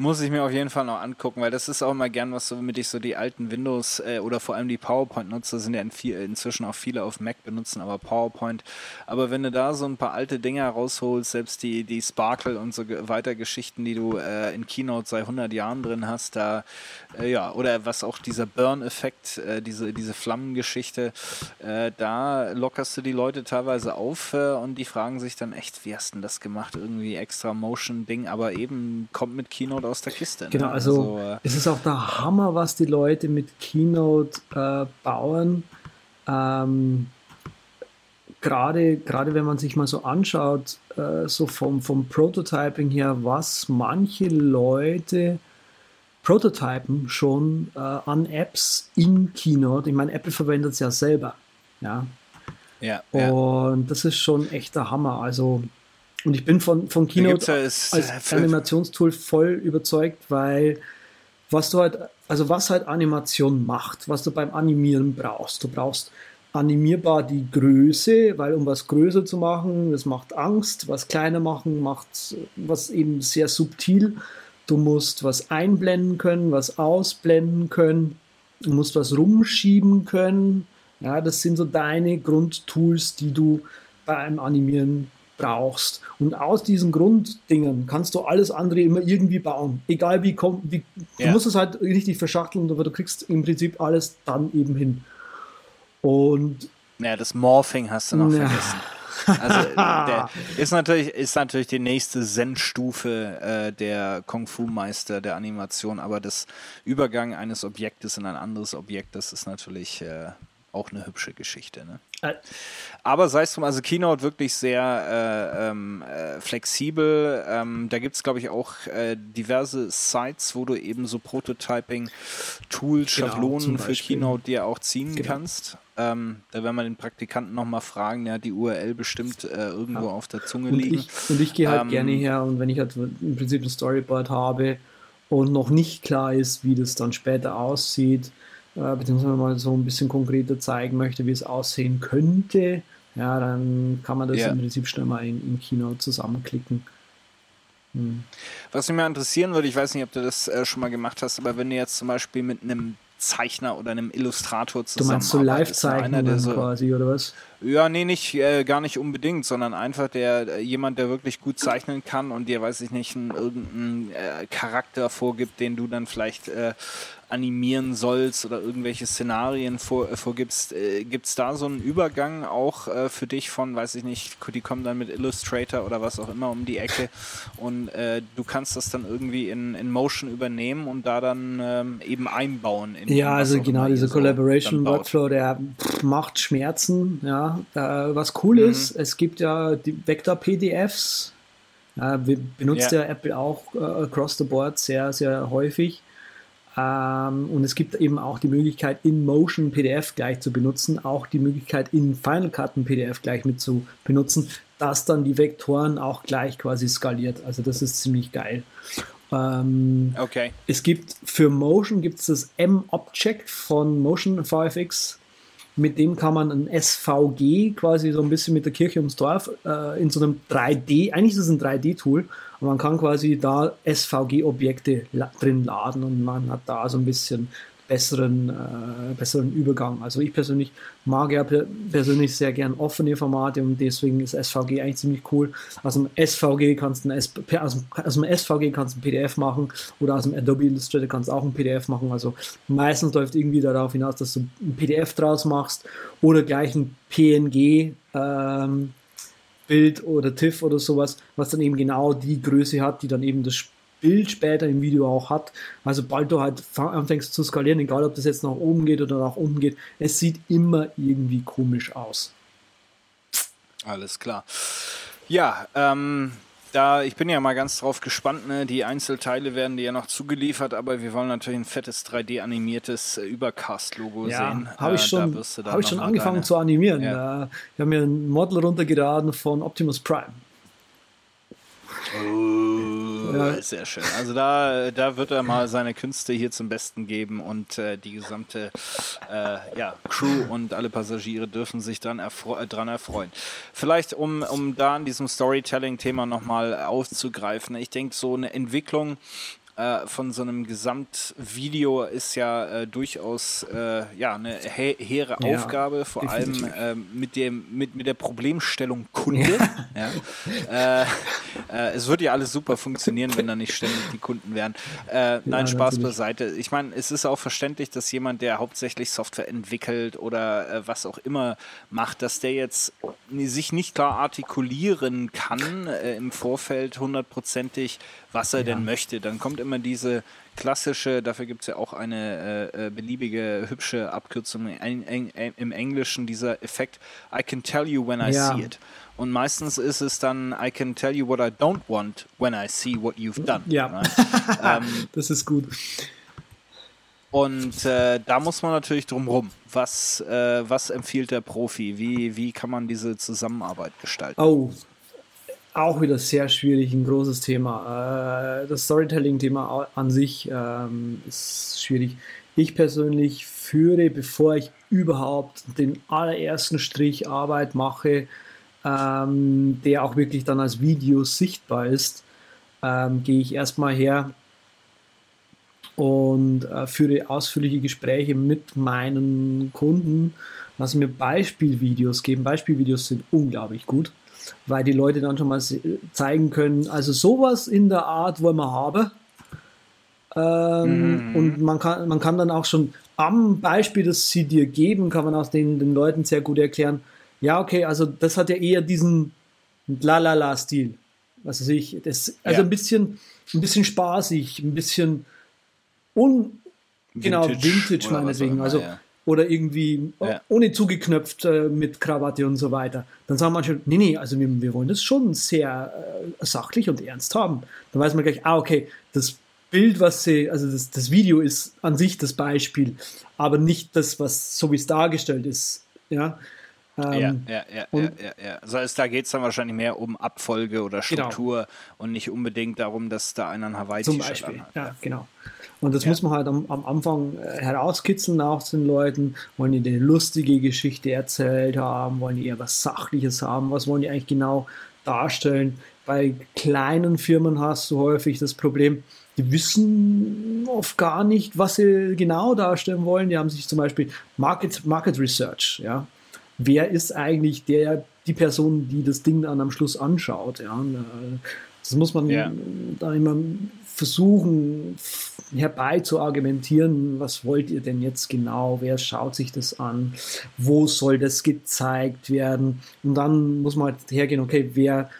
muss ich mir auf jeden Fall noch angucken, weil das ist auch immer gern was, womit ich so die alten Windows äh, oder vor allem die PowerPoint-Nutzer sind ja in viel, inzwischen auch viele auf Mac benutzen, aber PowerPoint. Aber wenn du da so ein paar alte Dinger rausholst, selbst die, die Sparkle und so weiter Geschichten, die du äh, in Keynote seit 100 Jahren drin hast, da, äh, ja, oder was auch dieser Burn-Effekt, äh, diese, diese Flammengeschichte, äh, da lockerst du die Leute teilweise auf äh, und die fragen sich dann echt, wie hast du denn das gemacht? Irgendwie extra Motion-Ding, aber eben kommt mit Keynote aus der Kiste. Ne? Genau, also, äh, es ist auch der Hammer, was die Leute mit Keynote äh, bauen. Ähm, Gerade gerade wenn man sich mal so anschaut, äh, so vom, vom Prototyping her, was manche Leute prototypen schon äh, an Apps in Keynote. Ich meine, Apple verwendet es ja selber. Ja, ja, ja. und das ist schon echt der Hammer. Also, und ich bin von, von Keynote ist, als äh, Animationstool voll überzeugt, weil was du halt, also was halt Animation macht, was du beim Animieren brauchst. Du brauchst animierbar die Größe, weil um was größer zu machen, das macht Angst, was kleiner machen, macht was eben sehr subtil. Du musst was einblenden können, was ausblenden können, du musst was rumschieben können. Ja, das sind so deine Grundtools, die du beim Animieren brauchst. Und aus diesen Grunddingen kannst du alles andere immer irgendwie bauen. Egal wie kommt, wie, du Ja. musst es halt richtig verschachteln, aber du kriegst im Prinzip alles dann eben hin. Und ja, das Morphing hast du noch Ja. vergessen. Also ist natürlich, ist natürlich die nächste Zen-Stufe äh, der Kung-Fu-Meister der Animation, aber das Übergang eines Objektes in ein anderes Objekt, das ist natürlich äh, auch eine hübsche Geschichte. Ne? Aber sei es drum, also Keynote wirklich sehr äh, ähm, äh, flexibel. Ähm, da gibt es, glaube ich, auch äh, diverse Sites, wo du eben so Prototyping-Tools, Genau, Schablonen für. Keynote dir auch ziehen Genau. kannst. Ähm, da werden wir den Praktikanten nochmal fragen, der hat die URL bestimmt äh, irgendwo Ja. auf der Zunge Und liegen. ich, und ich gehe halt Ähm, gerne her und wenn ich halt im Prinzip ein Storyboard habe und noch nicht klar ist, wie das dann später aussieht, äh, beziehungsweise mal so ein bisschen konkreter zeigen möchte, wie es aussehen könnte, ja, dann kann man das Ja. im Prinzip schnell mal in, in Kino zusammenklicken. Hm. Was mich mal interessieren würde, ich weiß nicht, ob du das äh, schon mal gemacht hast, aber wenn du jetzt zum Beispiel mit einem Zeichner oder einem Illustrator Du meinst so ne, Live-Zeichnungen so, quasi, oder was? Ja, nee, nicht, äh, gar nicht unbedingt, sondern einfach der äh, jemand, der wirklich gut zeichnen kann und dir, weiß ich nicht, einen, irgendeinen äh, Charakter vorgibt, den du dann vielleicht äh, animieren sollst oder irgendwelche Szenarien vor, äh, vorgibst. Äh, Gibt es da so einen Übergang auch äh, für dich von, weiß ich nicht, die kommen dann mit Illustrator oder was auch immer um die Ecke und äh, du kannst das dann irgendwie in, in Motion übernehmen und da dann ähm, eben einbauen. In, Ja, also genau, dieser so Collaboration. Workflow, der pff, macht Schmerzen. Ja, äh, was cool Mhm. ist, es gibt ja die Vector-PDFs. Ja, wir benutzt Ja. ja. Apple auch äh, across the board sehr, sehr häufig. Ähm, und es gibt eben auch die Möglichkeit, in Motion PDF gleich zu benutzen, auch die Möglichkeit, in Final Cut ein PDF gleich mit zu benutzen, das dann die Vektoren auch gleich quasi skaliert. Also das ist ziemlich geil. Ähm, Okay. es gibt für Motion gibt es das M-Object von Motion VFX. Mit dem kann man ein SVG quasi so ein bisschen mit der Kirche ums Dorf äh, in so einem 3D, eigentlich ist es ein 3D-Tool, und man kann quasi da SVG-Objekte la drin laden und man hat da so ein bisschen besseren, äh, besseren Übergang. Also ich persönlich mag ja per persönlich sehr gern offene Formate und deswegen ist SVG eigentlich ziemlich cool. Aus dem SVG kannst du ein, S aus dem, aus dem SVG kannst ein PDF machen oder aus dem Adobe Illustrator kannst du auch ein PDF machen. Also meistens läuft irgendwie darauf hinaus, dass du ein PDF draus machst oder gleich ein PNG ähm, Bild oder TIFF oder sowas, was dann eben genau die Größe hat, die dann eben das Bild später im Video auch hat. Also bald du halt anfängst zu skalieren, egal ob das jetzt nach oben geht oder nach unten geht, es sieht immer irgendwie komisch aus. Alles klar. Ja, ähm, da, ich bin ja mal ganz drauf gespannt, ne? die Einzelteile werden dir ja noch zugeliefert, aber wir wollen natürlich ein fettes 3D-animiertes äh, Übercast-Logo sehen. habe ich Äh, schon, dann hab ich schon angefangen deine- zu animieren. Ja. Äh, Ich habe mir ein Model runtergeladen von Optimus Prime. Oh, ja. Sehr schön. Also da, da wird er mal seine Künste hier zum Besten geben und äh, die gesamte äh, ja, Crew und alle Passagiere dürfen sich dran, erfre dran erfreuen. Vielleicht, um, um da an diesem Storytelling-Thema nochmal aufzugreifen. Ich denke, so eine Entwicklung äh, von so einem Gesamtvideo ist ja äh, durchaus äh, ja, eine he hehre ja, Aufgabe, vor definitiv. allem äh, mit, dem, mit, mit der Problemstellung Kunde. Ja. ja. Äh, es würde ja alles super funktionieren, wenn da nicht ständig die Kunden wären. nein, Spaß natürlich. beiseite. Ich meine, es ist auch verständlich, dass jemand, der hauptsächlich Software entwickelt oder was auch immer macht, dass der jetzt sich nicht klar artikulieren kann im Vorfeld hundertprozentig, was er denn möchte. Dann kommt immer diese klassische, dafür gibt es ja auch eine äh, äh, beliebige, hübsche Abkürzung in, in, in, im Englischen, dieser Effekt, I can tell you when I ja. see it. Und meistens ist es dann, I can tell you what I don't want when I see what you've done. Ja, ähm, das ist gut. Und äh, da muss man natürlich drum rum. Was, äh, was empfiehlt der Profi? Wie, wie kann man diese Zusammenarbeit gestalten? Oh, auch wieder sehr schwierig, ein großes Thema. Äh, das Storytelling-Thema an sich ähm, ist schwierig. Ich persönlich führe, bevor ich überhaupt den allerersten Strich Arbeit mache, ähm, der auch wirklich dann als Video sichtbar ist, ähm, gehe ich erstmal her und äh, führe ausführliche Gespräche mit meinen Kunden, lasse mir Beispielvideos geben. Beispielvideos sind unglaublich gut weil die Leute dann schon mal zeigen können, also sowas in der Art wollen wir haben. Ähm, mhm. Und man kann, man kann dann auch schon am Beispiel, das sie dir geben, kann man auch den, den Leuten sehr gut erklären, ja, okay, also das hat ja eher diesen La-La-La-Stil. Was weiß ich, das, also ja. ein bisschen, ein bisschen spaßig, ein bisschen un, Vintage genau, Vintage meinetwegen. Also ja oder irgendwie ja. ohne zugeknöpft äh, mit Krawatte und so weiter. Dann sagen manche, nee, nee, also wir, wir wollen das schon sehr äh, sachlich und ernst haben. Dann weiß man gleich, ah, okay, das Bild, was sie, also das, das Video ist an sich das Beispiel, aber nicht das, was so wie es dargestellt ist. Ja. Ähm, ja, ja, ja, und, ja, ja, ja. Das heißt, da geht es dann wahrscheinlich mehr um Abfolge oder genau. Struktur genau. und nicht unbedingt darum, dass da einer ein Hawaii Zum Beispiel, hat. ja, genau. Und das ja. muss man halt am, am, Anfang äh, herauskitzeln auch zu den Leuten. Wollen die eine lustige Geschichte erzählt haben? Wollen die eher was Sachliches haben? Was wollen die eigentlich genau darstellen? Bei kleinen Firmen hast du häufig das Problem, die wissen oft gar nicht, was sie genau darstellen wollen. Die haben sich zum Beispiel Market, Market Research, ja. Wer ist eigentlich der, die Person, die das Ding dann am Schluss anschaut? Ja? Äh, das muss man ja. da immer versuchen herbei zu argumentieren, was wollt ihr denn jetzt genau, wer schaut sich das an, wo soll das gezeigt werden und dann muss man halt hergehen, okay, wer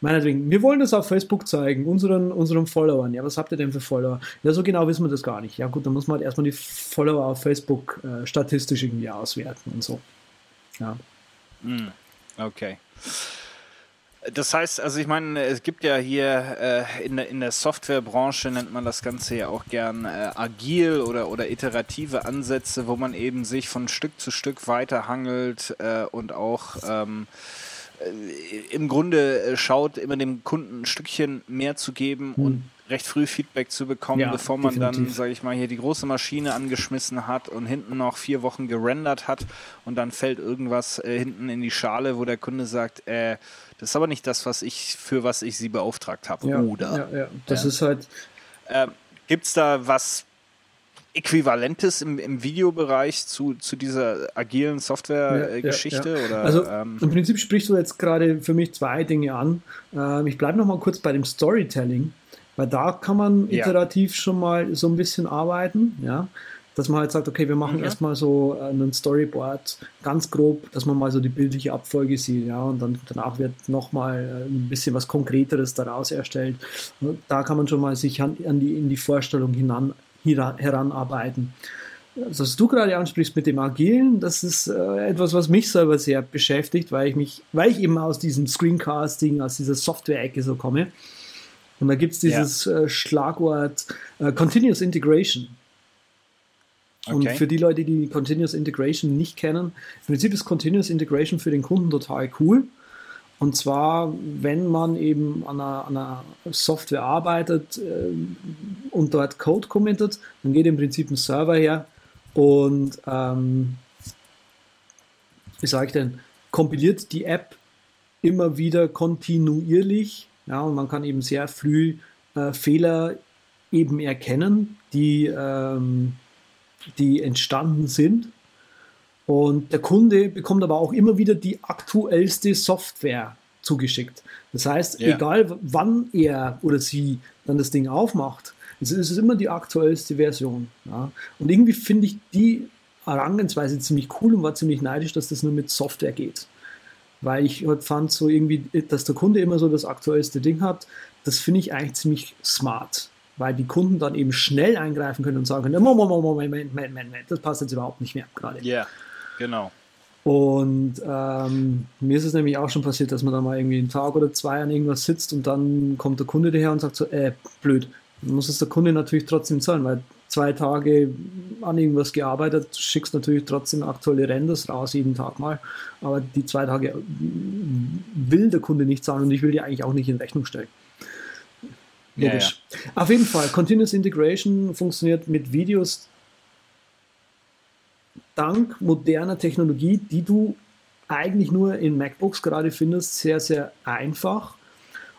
meinetwegen, wir wollen das auf Facebook zeigen, unseren, unseren Followern, ja, was habt ihr denn für Follower? Ja, so genau wissen wir das gar nicht. Ja gut, dann muss man halt erstmal die Follower auf Facebook äh, statistisch irgendwie auswerten und so. Ja. Hm, okay. Das heißt, also ich meine, es gibt ja hier äh, in, der, in der Softwarebranche nennt man das Ganze ja auch gern äh, agil oder, oder iterative Ansätze, wo man eben sich von Stück zu Stück weiterhangelt äh, und auch ähm, äh, im Grunde äh, schaut, immer dem Kunden ein Stückchen mehr zu geben mhm. und recht früh Feedback zu bekommen, ja, bevor man definitiv. dann, sage ich mal, hier die große Maschine angeschmissen hat und hinten noch vier Wochen gerendert hat und dann fällt irgendwas äh, hinten in die Schale, wo der Kunde sagt, äh, das ist aber nicht das, was ich, für was ich sie beauftragt habe. Ja, Oder? Ja, ja. Das ist halt. Äh, Gibt es da was Äquivalentes im, im Videobereich zu, zu dieser agilen Software-Geschichte? Ja, ja, Also ähm, im Prinzip sprichst du jetzt gerade für mich zwei Dinge an. Ähm, ich bleibe noch mal kurz bei dem Storytelling. Weil da kann man iterativ ja. schon mal so ein bisschen arbeiten, ja. Dass man halt sagt, okay, wir machen mhm. erstmal so einen Storyboard ganz grob, dass man mal so die bildliche Abfolge sieht, ja, und dann danach wird nochmal ein bisschen was Konkreteres daraus erstellt. Und da kann man schon mal sich an, an die, in die Vorstellung hinan, heranarbeiten. Also, was du gerade ansprichst mit dem Agilen, das ist äh, etwas, was mich selber sehr beschäftigt, weil ich mich, weil ich eben aus diesem Screencasting, aus dieser Software-Ecke so komme. Und da gibt es dieses ja. äh, Schlagwort äh, Continuous Integration. Okay. Und für die Leute, die Continuous Integration nicht kennen, im Prinzip ist Continuous Integration für den Kunden total cool. Und zwar, wenn man eben an einer, an einer Software arbeitet äh, und dort Code committet, dann geht im Prinzip ein Server her und ähm, wie sage ich denn, kompiliert die App immer wieder kontinuierlich. Ja, und man kann eben sehr früh äh, Fehler eben erkennen, die, ähm, die entstanden sind. Und der Kunde bekommt aber auch immer wieder die aktuellste Software zugeschickt. Das heißt, ja. egal wann er oder sie dann das Ding aufmacht, es ist immer die aktuellste Version. Ja. Und irgendwie finde ich die Herangehensweise ziemlich cool und war ziemlich neidisch, dass das nur mit Software geht. Weil ich halt fand so irgendwie, dass der Kunde immer so das aktuellste Ding hat, das finde ich eigentlich ziemlich smart. Weil die Kunden dann eben schnell eingreifen können und sagen können, Moment, Moment, Moment, Moment, Moment, das passt jetzt überhaupt nicht mehr gerade. Ja, yeah, genau. Und ähm, mir ist es nämlich auch schon passiert, dass man da mal irgendwie einen Tag oder zwei an irgendwas sitzt und dann kommt der Kunde daher und sagt so, äh, blöd. Dann muss es der Kunde natürlich trotzdem zahlen, weil zwei Tage an irgendwas gearbeitet, schickst natürlich trotzdem aktuelle Renders raus, jeden Tag mal. Aber die zwei Tage will der Kunde nicht zahlen und ich will die eigentlich auch nicht in Rechnung stellen. Logisch. Ja, ja. Auf jeden Fall, Continuous Integration funktioniert mit Videos dank moderner Technologie, die du eigentlich nur in MacBooks gerade findest, sehr, sehr einfach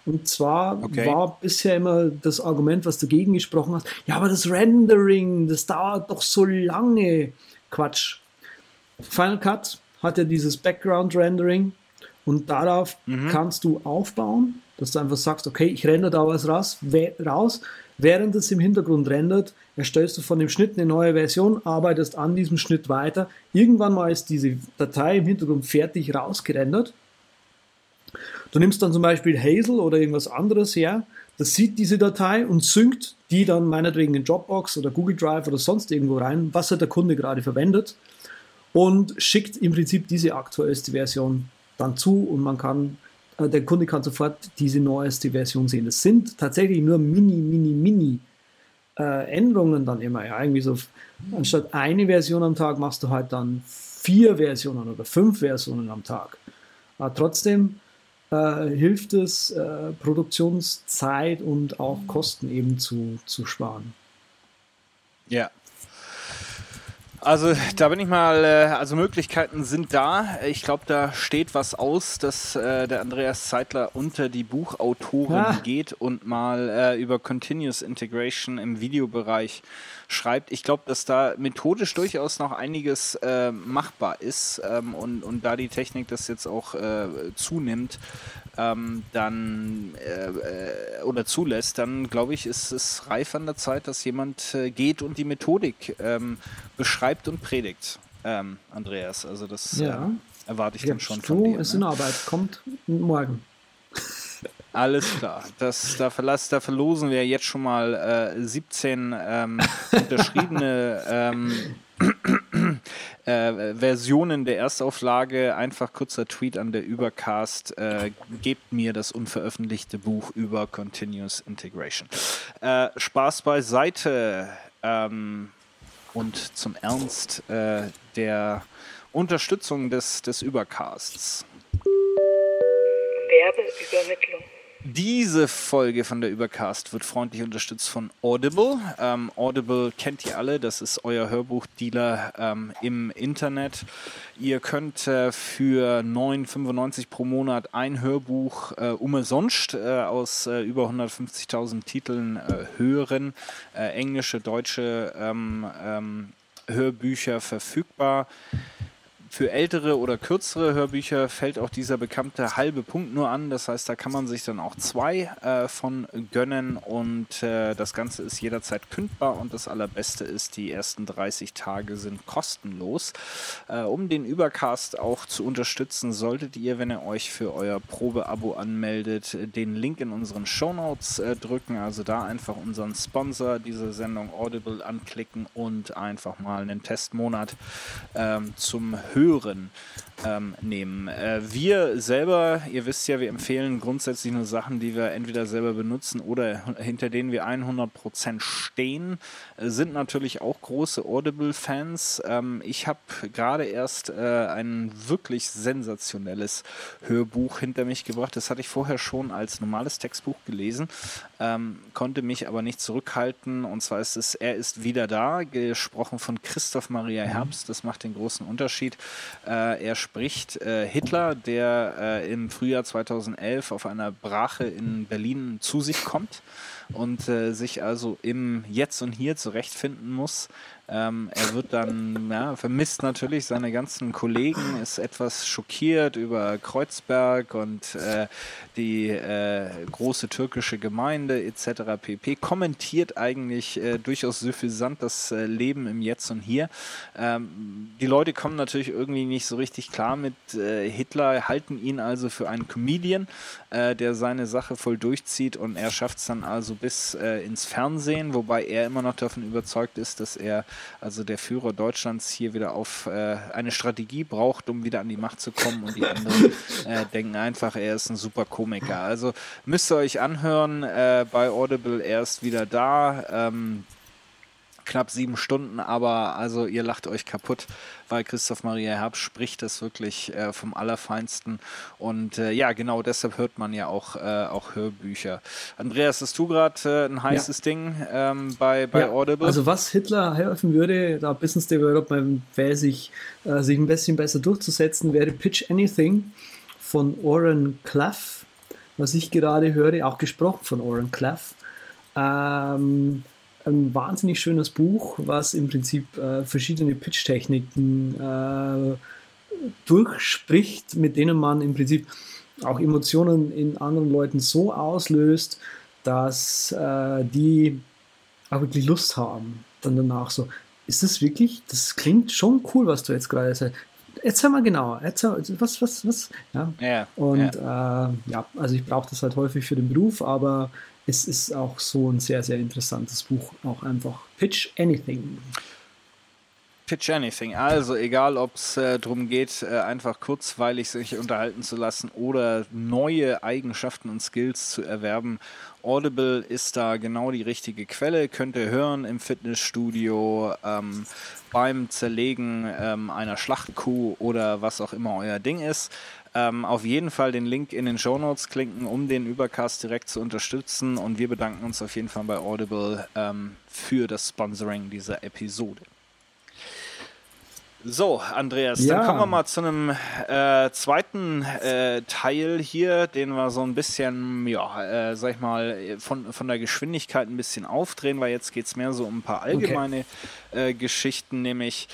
und zwar okay. war bisher immer das Argument, was dagegen gesprochen hast, ja, aber das Rendering, das dauert doch so lange. Quatsch. Final Cut hat ja dieses Background Rendering und darauf mhm. kannst du aufbauen, dass du einfach sagst, okay, ich render da was raus, raus. Während es im Hintergrund rendert, erstellst du von dem Schnitt eine neue Version, arbeitest an diesem Schnitt weiter. Irgendwann mal ist diese Datei im Hintergrund fertig rausgerendert Du nimmst dann zum Beispiel Hazel oder irgendwas anderes her, das sieht diese Datei und synkt die dann meinetwegen in Dropbox oder Google Drive oder sonst irgendwo rein, was hat der Kunde gerade verwendet und schickt im Prinzip diese aktuellste Version dann zu und man kann, äh, der Kunde kann sofort diese neueste Version sehen. Das sind tatsächlich nur mini, mini, mini äh, Änderungen dann immer. Ja, irgendwie so, anstatt eine Version am Tag machst du halt dann vier Versionen oder fünf Versionen am Tag. Aber trotzdem äh, hilft es, äh, Produktionszeit und auch Kosten eben zu, zu sparen. Ja. Also da bin ich mal, äh, also Möglichkeiten sind da. Ich glaube, da steht was aus, dass äh, der Andreas Zeitler unter die Buchautoren ah. geht und mal äh, über Continuous Integration im Videobereich schreibt. Ich glaube, dass da methodisch durchaus noch einiges äh, machbar ist ähm, und, und da die Technik das jetzt auch äh, zunimmt, ähm, dann äh, äh oder zulässt, dann glaube ich, ist es reif an der Zeit, dass jemand äh, geht und die Methodik ähm, beschreibt und predigt. Ähm, Andreas, also das ja. Äh, erwarte ich Jetzt dann schon von dir. ist ne? in Arbeit, kommt morgen. Alles klar. Das, da, verlass, da verlosen wir jetzt schon mal äh, 17 ähm, unterschriebene ähm, äh, Versionen der Erstauflage. Einfach kurzer Tweet an der Übercast. Äh, gebt mir das unveröffentlichte Buch über Continuous Integration. Äh, Spaß beiseite. Ähm, und zum Ernst äh, der Unterstützung des, des Übercasts. Werbeübermittlung. Diese Folge von der Übercast wird freundlich unterstützt von Audible. Ähm, Audible kennt ihr alle, das ist euer Hörbuchdealer ähm, im Internet. Ihr könnt äh, für 9,95 pro Monat ein Hörbuch äh, umsonst äh, aus äh, über 150.000 Titeln äh, hören. Äh, englische, deutsche ähm, ähm, Hörbücher verfügbar. Für ältere oder kürzere Hörbücher fällt auch dieser bekannte halbe Punkt nur an. Das heißt, da kann man sich dann auch zwei äh, von gönnen und äh, das Ganze ist jederzeit kündbar und das Allerbeste ist, die ersten 30 Tage sind kostenlos. Äh, um den Übercast auch zu unterstützen, solltet ihr, wenn ihr euch für euer Probeabo anmeldet, den Link in unseren Shownotes äh, drücken. Also da einfach unseren Sponsor dieser Sendung Audible anklicken und einfach mal einen Testmonat ähm, zum Hören Hören ähm, nehmen. Äh, wir selber, ihr wisst ja, wir empfehlen grundsätzlich nur Sachen, die wir entweder selber benutzen oder hinter denen wir 100% stehen, äh, sind natürlich auch große Audible-Fans. Ähm, ich habe gerade erst äh, ein wirklich sensationelles Hörbuch hinter mich gebracht. Das hatte ich vorher schon als normales Textbuch gelesen, ähm, konnte mich aber nicht zurückhalten. Und zwar ist es Er ist wieder da, gesprochen von Christoph Maria mhm. Herbst. Das macht den großen Unterschied. Äh, er spricht äh, Hitler, der äh, im Frühjahr 2011 auf einer Brache in Berlin zu sich kommt und äh, sich also im Jetzt und Hier zurechtfinden muss. Ähm, er wird dann, ja, vermisst natürlich seine ganzen Kollegen, ist etwas schockiert über Kreuzberg und äh, die äh, große türkische Gemeinde etc. pp. Kommentiert eigentlich äh, durchaus suffisant das äh, Leben im Jetzt und Hier. Ähm, die Leute kommen natürlich irgendwie nicht so richtig klar mit äh, Hitler, halten ihn also für einen Comedian, äh, der seine Sache voll durchzieht und er schafft es dann also bis ins Fernsehen, wobei er immer noch davon überzeugt ist, dass er also der Führer Deutschlands hier wieder auf äh, eine Strategie braucht, um wieder an die Macht zu kommen und die anderen äh, denken einfach, er ist ein super Komiker. Also müsst ihr euch anhören, äh, bei Audible, er ist wieder da. Ähm, knapp sieben Stunden, aber also ihr lacht euch kaputt, weil Christoph Maria Herbst spricht das wirklich äh, vom Allerfeinsten. Und äh, ja, genau deshalb hört man ja auch, äh, auch Hörbücher. Andreas, hast du gerade äh, ein heißes ja. Ding ähm, bei, bei ja, Audible? Also was Hitler helfen würde, da Business Development sich, äh, sich ein bisschen besser durchzusetzen, wäre Pitch Anything von Oren Clough, was ich gerade höre, auch gesprochen von Oren Clough. Ähm, ein wahnsinnig schönes Buch, was im Prinzip äh, verschiedene Pitch-Techniken äh, durchspricht, mit denen man im Prinzip auch Emotionen in anderen Leuten so auslöst, dass äh, die auch wirklich Lust haben. Dann danach so, ist das wirklich, das klingt schon cool, was du jetzt gerade sagst. Erzähl mal genau, erzähl, was, was, was, ja. ja und ja. Äh, ja, also ich brauche das halt häufig für den Beruf, aber es ist auch so ein sehr, sehr interessantes Buch. Auch einfach Pitch Anything. Pitch Anything. Also egal, ob es äh, darum geht, äh, einfach kurzweilig sich unterhalten zu lassen oder neue Eigenschaften und Skills zu erwerben. Audible ist da genau die richtige Quelle. Könnt ihr hören im Fitnessstudio, ähm, beim Zerlegen ähm, einer Schlachtkuh oder was auch immer euer Ding ist. Ähm, auf jeden Fall den Link in den Show Notes klicken, um den Übercast direkt zu unterstützen. Und wir bedanken uns auf jeden Fall bei Audible ähm, für das Sponsoring dieser Episode. So, Andreas, ja. dann kommen wir mal zu einem äh, zweiten äh, Teil hier, den wir so ein bisschen, ja, äh, sag ich mal, von, von der Geschwindigkeit ein bisschen aufdrehen, weil jetzt geht es mehr so um ein paar allgemeine okay. Äh, Geschichten, nämlich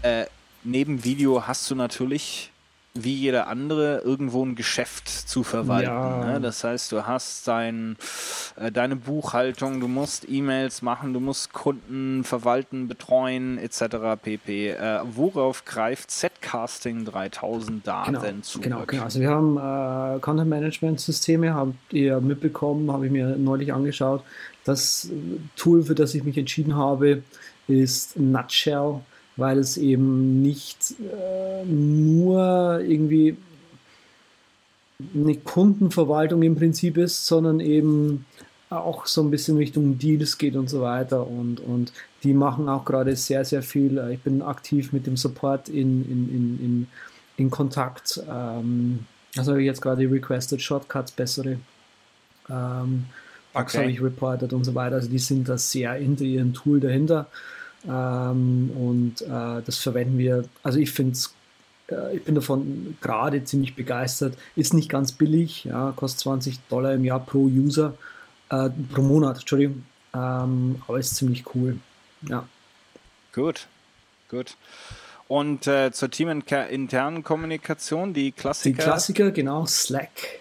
äh, neben Video hast du natürlich wie jeder andere irgendwo ein Geschäft zu verwalten. Ja. Ne? Das heißt, du hast dein, äh, deine Buchhaltung, du musst E-Mails machen, du musst Kunden verwalten, betreuen etc. pp. Äh, worauf greift Setcasting 3000 da genau, denn zu? Genau, genau. Also wir haben äh, Content Management Systeme, habt ihr mitbekommen, habe ich mir neulich angeschaut. Das Tool, für das ich mich entschieden habe, ist Nutshell weil es eben nicht äh, nur irgendwie eine Kundenverwaltung im Prinzip ist, sondern eben auch so ein bisschen Richtung Deals geht und so weiter. Und, und die machen auch gerade sehr, sehr viel. Ich bin aktiv mit dem Support in, in, in, in, in Kontakt. Ähm, also habe ich jetzt gerade requested Shortcuts, bessere. Ähm, Bugs okay. habe ich reported und so weiter. Also die sind da sehr hinter ihrem Tool dahinter. Ähm, und äh, das verwenden wir, also ich finde es, äh, ich bin davon gerade ziemlich begeistert. Ist nicht ganz billig, ja, kostet 20 Dollar im Jahr pro User, äh, pro Monat, Entschuldigung. Ähm, aber ist ziemlich cool. Ja. Gut, gut. Und äh, zur teaminternen Kommunikation, die Klassiker? Die Klassiker, genau, Slack.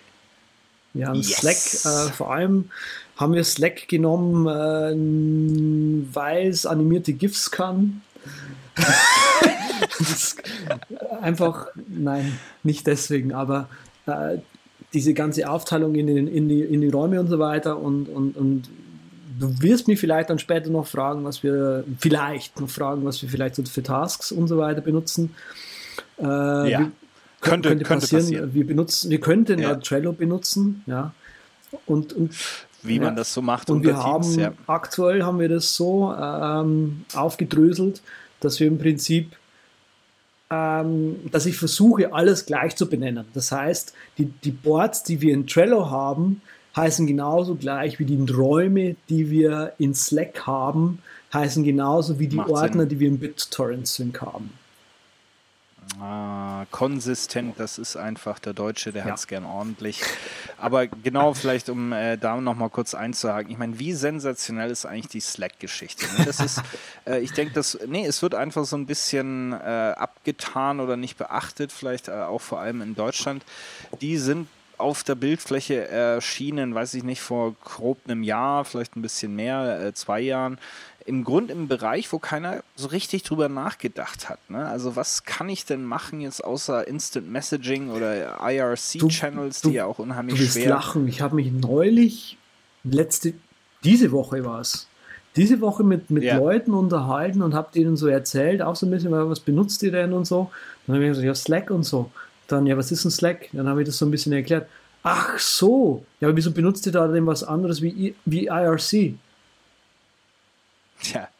Wir haben yes. Slack, äh, vor allem haben wir Slack genommen, äh, weil es animierte GIFs kann. einfach, nein, nicht deswegen, aber äh, diese ganze Aufteilung in, den, in, die, in die Räume und so weiter und, und, und du wirst mich vielleicht dann später noch fragen, was wir vielleicht noch fragen, was wir vielleicht so für Tasks und so weiter benutzen. Äh, ja. wir, könnte, könnte, passieren. passieren. Wir benutzen, wir könnten ja. Trello benutzen, ja. Und, und wie man das so macht. Und wir Teams, haben ja. aktuell haben wir das so ähm, aufgedröselt, dass wir im Prinzip, ähm, dass ich versuche, alles gleich zu benennen. Das heißt, die, die Boards, die wir in Trello haben, heißen genauso gleich wie die Räume, die wir in Slack haben, heißen genauso wie die Macht Ordner, Sinn. die wir im BitTorrent Sync haben. Ah, konsistent, das ist einfach der Deutsche, der ja. hat es gern ordentlich. Aber genau, vielleicht um äh, da nochmal kurz einzuhaken. Ich meine, wie sensationell ist eigentlich die Slack-Geschichte? Ne? Das ist, äh, ich denke, das, nee, es wird einfach so ein bisschen äh, abgetan oder nicht beachtet, vielleicht äh, auch vor allem in Deutschland. Die sind auf der Bildfläche erschienen, weiß ich nicht, vor grob einem Jahr, vielleicht ein bisschen mehr, äh, zwei Jahren im Grunde im Bereich, wo keiner so richtig drüber nachgedacht hat. Ne? Also was kann ich denn machen jetzt außer Instant Messaging oder IRC-Channels, die ja auch unheimlich du schwer... lachen. Ich habe mich neulich, letzte, diese Woche war es, diese Woche mit, mit ja. Leuten unterhalten und habe denen so erzählt, auch so ein bisschen, was benutzt ihr denn und so. Dann habe ich gesagt, ja, Slack und so. Dann, ja, was ist ein Slack? Dann habe ich das so ein bisschen erklärt. Ach so, ja, aber wieso benutzt ihr da denn was anderes wie, wie IRC? Yeah.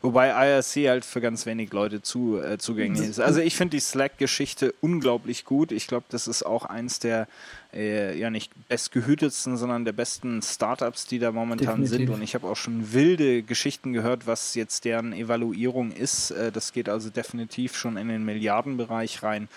Wobei IRC halt für ganz wenig Leute zu, äh, zugänglich ist. Also ich finde die Slack-Geschichte unglaublich gut. Ich glaube, das ist auch eins der äh, ja nicht bestgehütetsten, sondern der besten Startups, die da momentan Definitiv. sind. Und ich habe auch schon wilde Geschichten gehört, was jetzt deren Evaluierung ist. Äh, das geht also definitiv schon in den Milliardenbereich rein.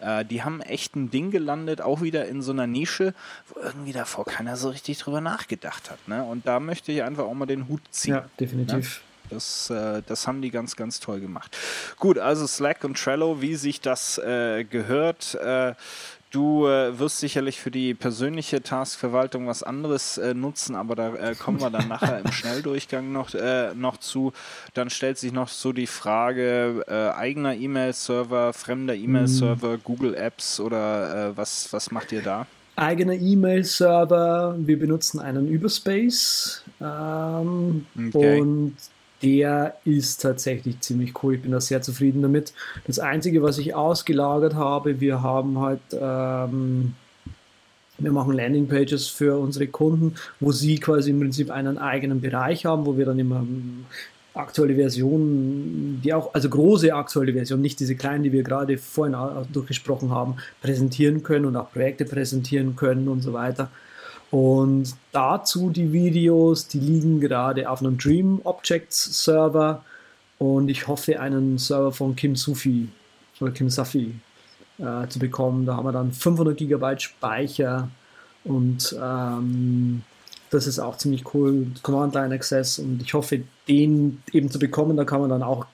Äh, die haben echt ein Ding gelandet, auch wieder in so einer Nische, wo irgendwie davor keiner so richtig drüber nachgedacht hat. Ne? Und da möchte ich einfach auch mal den Hut ziehen. Ja, definitiv. Ne? Das, äh, das haben die ganz, ganz toll gemacht. Gut, also Slack und Trello, wie sich das äh, gehört. Äh, du äh, wirst sicherlich für die persönliche Taskverwaltung was anderes äh, nutzen, aber da äh, kommen wir dann nachher im Schnelldurchgang noch, noch zu. Dann stellt sich noch so die Frage eigener E-Mail-Server, fremder E-Mail-Server, mhm. Google Apps oder was, was macht ihr da? eigener E-Mail-Server. Wir benutzen einen Überspace ähm, okay. und der ist tatsächlich ziemlich cool. Ich bin da sehr zufrieden damit. Das Einzige, was ich ausgelagert habe, wir haben halt, ähm, wir machen Landingpages für unsere Kunden, wo sie quasi im Prinzip einen eigenen Bereich haben, wo wir dann immer ähm, aktuelle Versionen, die auch, also große aktuelle Versionen, nicht diese kleinen, die wir gerade vorhin durchgesprochen haben, präsentieren können und auch Projekte präsentieren können und so weiter. Und dazu die Videos, die liegen gerade auf einem Dream Objects Server und ich hoffe, einen Server von Kim Sufi oder Kim Safi äh, zu bekommen. Da haben wir dann 500 GB Speicher und ähm, das ist auch ziemlich cool. Command Line Access und ich hoffe, den eben zu bekommen. Da kann man dann auch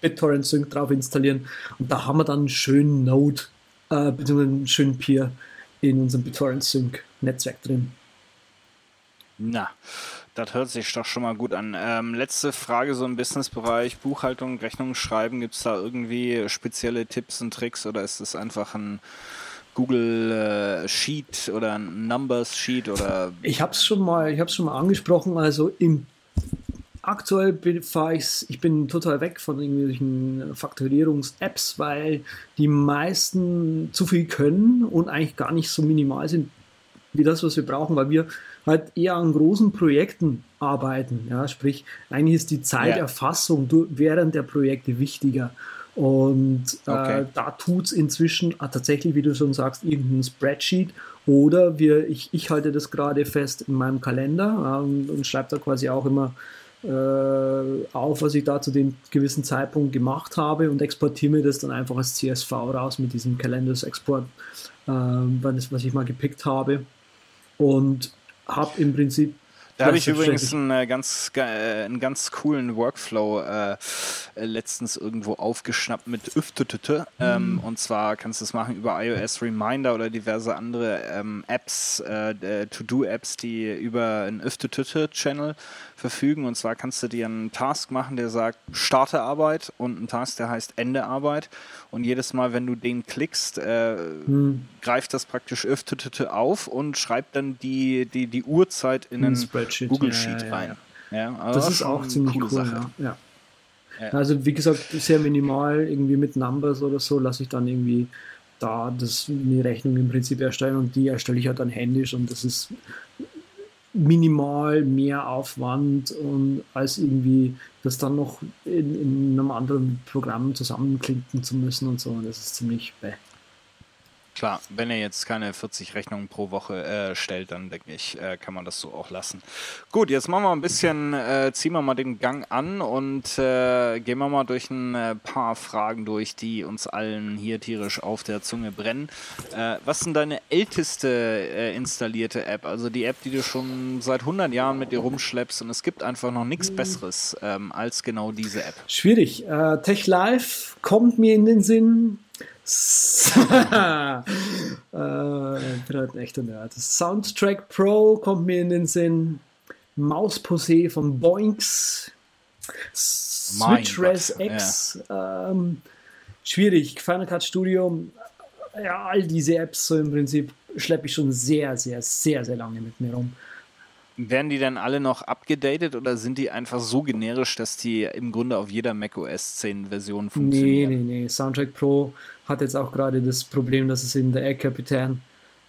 BitTorrent Sync drauf installieren und da haben wir dann einen schönen Node äh, bzw. einen schönen Peer in unserem BitTorrent Sync Netzwerk drin. Na, das hört sich doch schon mal gut an. Ähm, letzte Frage so im Businessbereich, Buchhaltung, Rechnungen schreiben, gibt es da irgendwie spezielle Tipps und Tricks oder ist es einfach ein Google äh, Sheet oder ein Numbers Sheet oder? Ich habe es schon mal, ich habe schon mal angesprochen. Also im aktuell bin, ich, ich bin total weg von irgendwelchen Faktorierungs-Apps, weil die meisten zu viel können und eigentlich gar nicht so minimal sind wie das, was wir brauchen, weil wir halt eher an großen Projekten arbeiten. Ja, sprich, eigentlich ist die Zeiterfassung ja. während der Projekte wichtiger. Und äh, okay. äh, da tut es inzwischen äh, tatsächlich, wie du schon sagst, irgendein Spreadsheet oder wir, ich, ich halte das gerade fest in meinem Kalender äh, und, und schreibe da quasi auch immer äh, auf, was ich da zu dem gewissen Zeitpunkt gemacht habe und exportiere mir das dann einfach als CSV raus mit diesem Kalenders-Export, äh, was ich mal gepickt habe. Und habe im Prinzip da habe ich übrigens einen äh, ganz, äh, einen ganz coolen Workflow äh, äh, letztens irgendwo aufgeschnappt mit Üftütüte. Ähm, mhm. Und zwar kannst du es machen über iOS Reminder oder diverse andere ähm, Apps, äh, To-Do-Apps, die über einen Üftütüte-Channel verfügen. Und zwar kannst du dir einen Task machen, der sagt Starte Arbeit und einen Task, der heißt Ende Arbeit. Und jedes Mal, wenn du den klickst, äh, hm. greift das praktisch öftete auf und schreibt dann die, die, die Uhrzeit in einen Google Sheet ja, ja, rein. Ja, also das ist auch ziemlich cool. Sache. Ja. Also wie gesagt, sehr minimal, irgendwie mit Numbers oder so, lasse ich dann irgendwie da das, die Rechnung im Prinzip erstellen und die erstelle ich halt dann händisch und das ist minimal mehr Aufwand und als irgendwie das dann noch in, in einem anderen Programm zusammenklinken zu müssen und so. Und das ist ziemlich bäh. Klar, wenn er jetzt keine 40 Rechnungen pro Woche äh, stellt, dann denke ich, äh, kann man das so auch lassen. Gut, jetzt machen wir ein bisschen, äh, ziehen wir mal den Gang an und äh, gehen wir mal durch ein äh, paar Fragen durch, die uns allen hier tierisch auf der Zunge brennen. Äh, was ist denn deine älteste installierte App? Also die App, die du schon seit 100 Jahren mit dir rumschleppst und es gibt einfach noch nichts Besseres ähm, als genau diese App. Schwierig. Tech Live kommt mir in den Sinn äh, ich bin halt ein echter Nerd. Soundtrack Pro kommt mir in den Sinn. Mausposé von Boinks. Switch Res X. Ja. Ähm, schwierig. Final Cut Studio. Ja, all diese Apps so im Prinzip schleppe ich schon sehr, sehr, sehr, sehr lange mit mir rum. Werden die dann alle noch abgedatet oder sind die einfach so generisch, dass die im Grunde auf jeder macOS 10 Version funktionieren? Nee, nee, nee. Soundtrack Pro hat jetzt auch gerade das Problem, dass es in der Air Capitan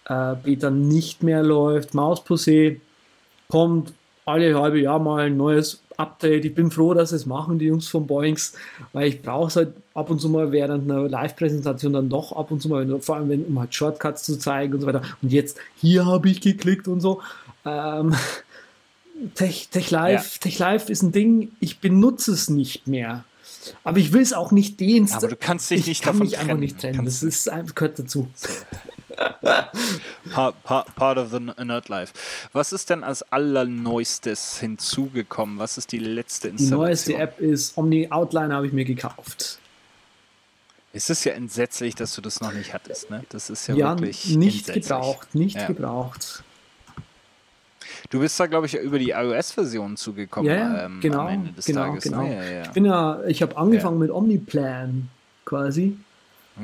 äh, Beta nicht mehr läuft. Mausposé kommt alle halbe Jahr mal ein neues Update. Ich bin froh, dass es machen, die Jungs von Boeings, weil ich brauche es halt ab und zu mal während einer Live-Präsentation dann doch ab und zu mal, vor allem wenn, um halt Shortcuts zu zeigen und so weiter. Und jetzt hier habe ich geklickt und so. Ähm, Tech, Tech, Live, ja. Tech Live ist ein Ding, ich benutze es nicht mehr. Aber ich will es auch nicht deinstallieren. Aber du kannst dich nicht kann davon mich einfach nicht trennen. Das ist, gehört dazu. part, part, part, of the Nerd Life. Was ist denn als allerneuestes hinzugekommen? Was ist die letzte Installation? Die neueste App ist Omni Outline, habe ich mir gekauft. Es ist ja entsetzlich, dass du das noch nicht hattest. Ne? Das ist ja, ja wirklich nicht entsetzlich. gebraucht, nicht ja. gebraucht. Du bist da, glaube ich, über die iOS-Version zugekommen. Ja, ähm, genau, am Ende des genau, Tages. genau. Ja, ja, Ich bin ja, ich habe angefangen mit Omniplan quasi.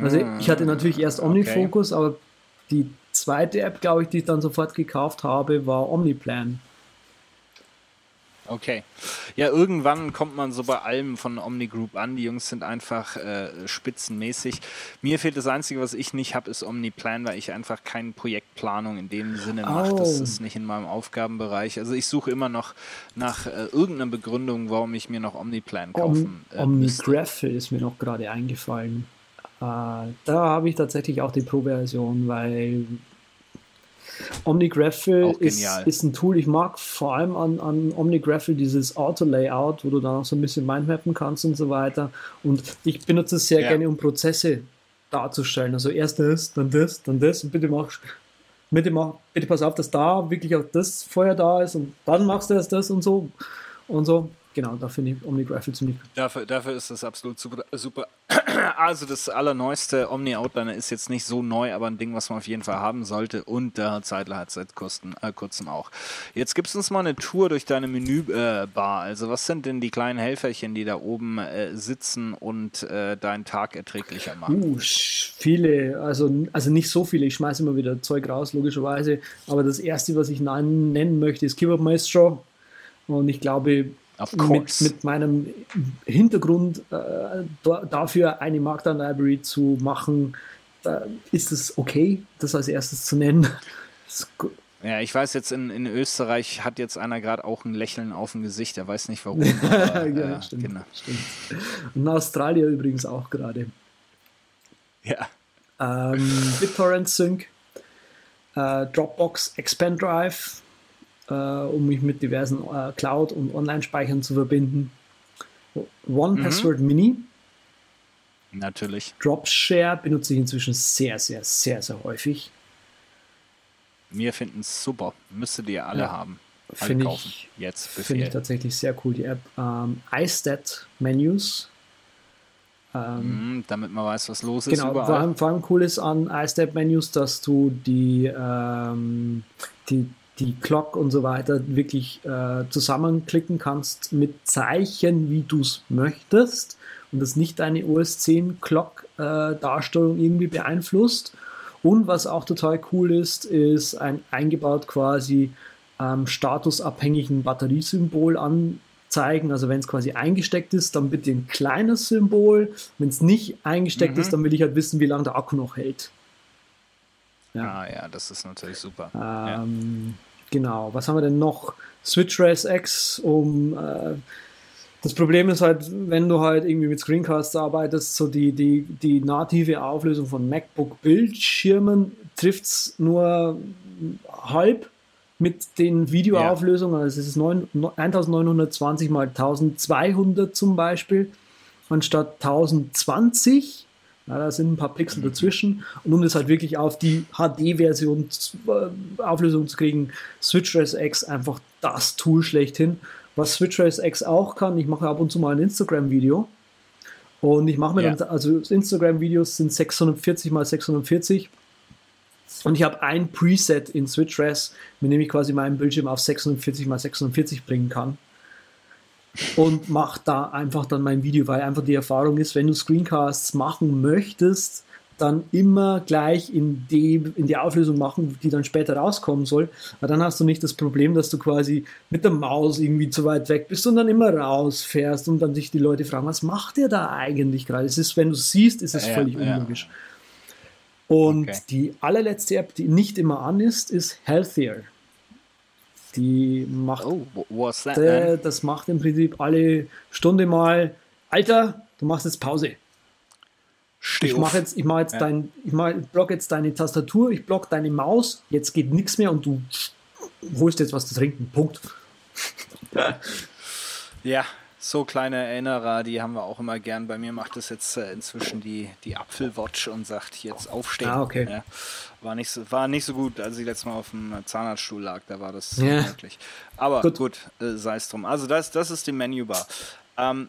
Also ich hatte natürlich erst OmniFocus, okay. aber die zweite App, glaube ich, die ich dann sofort gekauft habe, war Omniplan. Okay. Ja, irgendwann kommt man so bei allem von Omni Group an. Die Jungs sind einfach äh, spitzenmäßig. Mir fehlt das Einzige, was ich nicht habe, ist Omniplan, weil ich einfach keine Projektplanung in dem Sinne mache. Oh. Das ist nicht in meinem Aufgabenbereich. Also ich suche immer noch nach äh, irgendeiner Begründung, warum ich mir noch Omniplan kaufen Om äh, OmniGraphel ist mir noch gerade eingefallen. Äh, da habe ich tatsächlich auch die Pro-Version, weil OmniGraphel ist, ist ein Tool, ich mag vor allem an, an OmniGraphel dieses Auto-Layout, wo du dann auch so ein bisschen mindmappen kannst und so weiter. Und ich benutze es sehr ja. gerne, um Prozesse darzustellen. Also erst das, dann das, dann das und bitte mach, bitte mach, bitte pass auf, dass da wirklich auch das vorher da ist und dann machst du erst das und so und so. Genau, da finde ich OmniGraphel ziemlich gut. Dafür, dafür ist das absolut super, super. Also das allerneueste Omni Outliner ist jetzt nicht so neu, aber ein Ding, was man auf jeden Fall haben sollte. Und der Zeitler hat es seit äh, kurzem auch. Jetzt gibst du uns mal eine Tour durch deine Menübar. Äh, also was sind denn die kleinen Helferchen, die da oben äh, sitzen und äh, deinen Tag erträglicher machen? Uh, viele, also, also nicht so viele. Ich schmeiße immer wieder Zeug raus, logischerweise. Aber das erste, was ich nennen möchte, ist Keyboard Maestro. Und ich glaube, mit, mit, meinem Hintergrund äh, dafür eine Markdown Library zu machen, da ist es okay, das als erstes zu nennen. Ja, ich weiß jetzt, in, in Österreich hat jetzt einer gerade auch ein Lächeln auf dem Gesicht, er weiß nicht warum. Aber, ja, äh, stimmt, genau. stimmt. Und in Australien übrigens auch gerade. Ja. Ähm, BitTorrent Sync, äh, Dropbox Expand Drive, äh, um mich mit diversen äh, Cloud- und Online-Speichern zu verbinden. One mhm. Password Mini. Natürlich. Dropshare benutze ich inzwischen sehr, sehr, sehr, sehr häufig. Wir finden es super. Müsstet ihr alle ja. haben. Finde ich, Jetzt Finde ich tatsächlich sehr cool, die App. Ähm, iStat Menus. Ähm, mm, damit man weiß, was los ist. Genau, vor allem, vor allem cool ist an iStep Menus, dass du die, ähm, die die Clock und so weiter wirklich äh, zusammenklicken kannst mit Zeichen, wie du es möchtest und das nicht deine OS 10 Clock äh, Darstellung irgendwie beeinflusst. Und was auch total cool ist, ist ein eingebaut quasi ähm, statusabhängigen Batteriesymbol anzeigen. Also wenn es quasi eingesteckt ist, dann bitte ein kleines Symbol. Wenn es nicht eingesteckt mhm. ist, dann will ich halt wissen, wie lange der Akku noch hält. Ja. Ah ja, das ist natürlich super. Ähm, Genau, was haben wir denn noch? Switch Race X, um äh, das Problem ist halt, wenn du halt irgendwie mit Screencasts arbeitest, so die, die, die native Auflösung von MacBook-Bildschirmen trifft es nur halb mit den Videoauflösungen. Also es ist 9, 1920 mal 1200 zum Beispiel, anstatt 1020. Ja, da sind ein paar Pixel dazwischen. Und um das halt wirklich auf die HD-Version äh, Auflösung zu kriegen, Switch Race X einfach das Tool schlechthin. Was Switch Race X auch kann, ich mache ab und zu mal ein Instagram-Video. Und ich mache mir Ja. dann, also Instagram-Videos sind 640 mal 640. Und ich habe ein Preset in Switch Race, mit dem ich quasi meinen Bildschirm auf 640 mal 640 bringen kann und mach da einfach dann mein Video, weil einfach die Erfahrung ist, wenn du Screencasts machen möchtest, dann immer gleich in die, in die Auflösung machen, die dann später rauskommen soll. Weil dann hast du nicht das Problem, dass du quasi mit der Maus irgendwie zu weit weg bist und dann immer rausfährst und dann sich die Leute fragen, was macht der da eigentlich gerade? Es ist, wenn du es siehst, ist es Ja, völlig ja. unlogisch. Und Okay. die allerletzte App, die nicht immer an ist, ist Healthier. Die macht Oh, what's that? der, man? das macht im Prinzip alle Stunde mal, Alter, du machst jetzt Pause. Steh Ich mache jetzt, ich mache jetzt Ja. dein, ich mach, block jetzt deine Tastatur, ich block deine Maus, jetzt geht nichts mehr und du holst jetzt was zu trinken. Punkt. Ja, so kleine Erinnerer, die haben wir auch immer gern. Bei mir macht das jetzt äh, inzwischen die, die Apfelwatch und sagt jetzt aufstehen. Ah, okay. Ja, war, nicht so, war nicht so gut, als ich letztes Mal auf dem Zahnarztstuhl lag, da war das Ja. möglich. Aber Gut. gut, äh, sei es drum. Also das, das ist die Menübar. Ähm,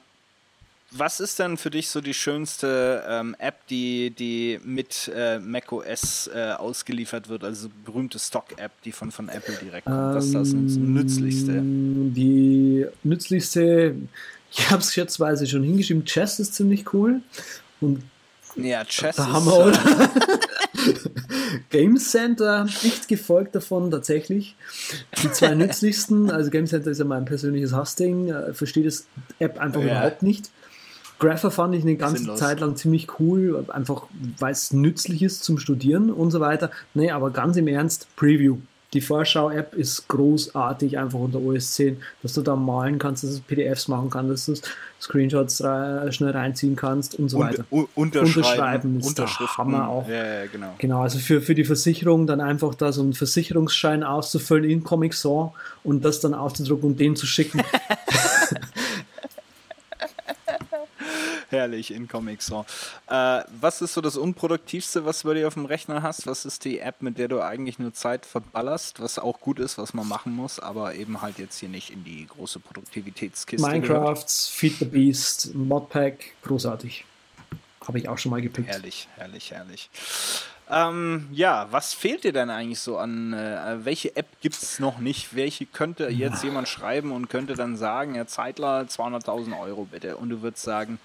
was ist denn für dich so die schönste ähm, App, die, die mit äh, macOS äh, ausgeliefert wird, also berühmte Stock-App, die von, von Apple direkt kommt? Was ist das Ähm, nützlichste? Die nützlichste, ich habe es schätzweise schon hingeschrieben, Chess ist ziemlich cool. Und Ja, Chess Da ist, haben wir, oder? Game Center, nicht gefolgt davon tatsächlich. Die zwei nützlichsten, also Game Center ist ja mein persönliches Hassding, äh, verstehe das App einfach Ja. überhaupt nicht. Grapher fand ich eine ganze Sinnlos. Zeit lang ziemlich cool, einfach weil es nützlich ist zum Studieren und so weiter. Nee, aber ganz im Ernst, Preview. Die Vorschau-App ist großartig, einfach unter OS 10, dass du da malen kannst, dass du PDFs machen kannst, dass du Screenshots schnell reinziehen kannst und so weiter. Un unterschreiben, Unterschreiben ist der. Hammer auch. Ja, ja, genau. Genau, also für, für die Versicherung dann einfach da so einen Versicherungsschein auszufüllen in Comic Sans und das dann auszudrucken und den zu schicken. Herrlich in Comic Sans. Äh, was ist so das Unproduktivste, was du dir auf dem Rechner hast? Was ist die App, mit der du eigentlich nur Zeit verballerst, was auch gut ist, was man machen muss, aber eben halt jetzt hier nicht in die große Produktivitätskiste? Minecrafts, Feed the Beast, Modpack, großartig. Habe ich auch schon mal gepickt. Herrlich, herrlich, herrlich. Ähm, ja, was fehlt dir denn eigentlich so an, äh, welche App gibt es noch nicht? Welche könnte jetzt jemand schreiben und könnte dann sagen, Herr Zeitler, 200.000 Euro bitte? Und du würdest sagen,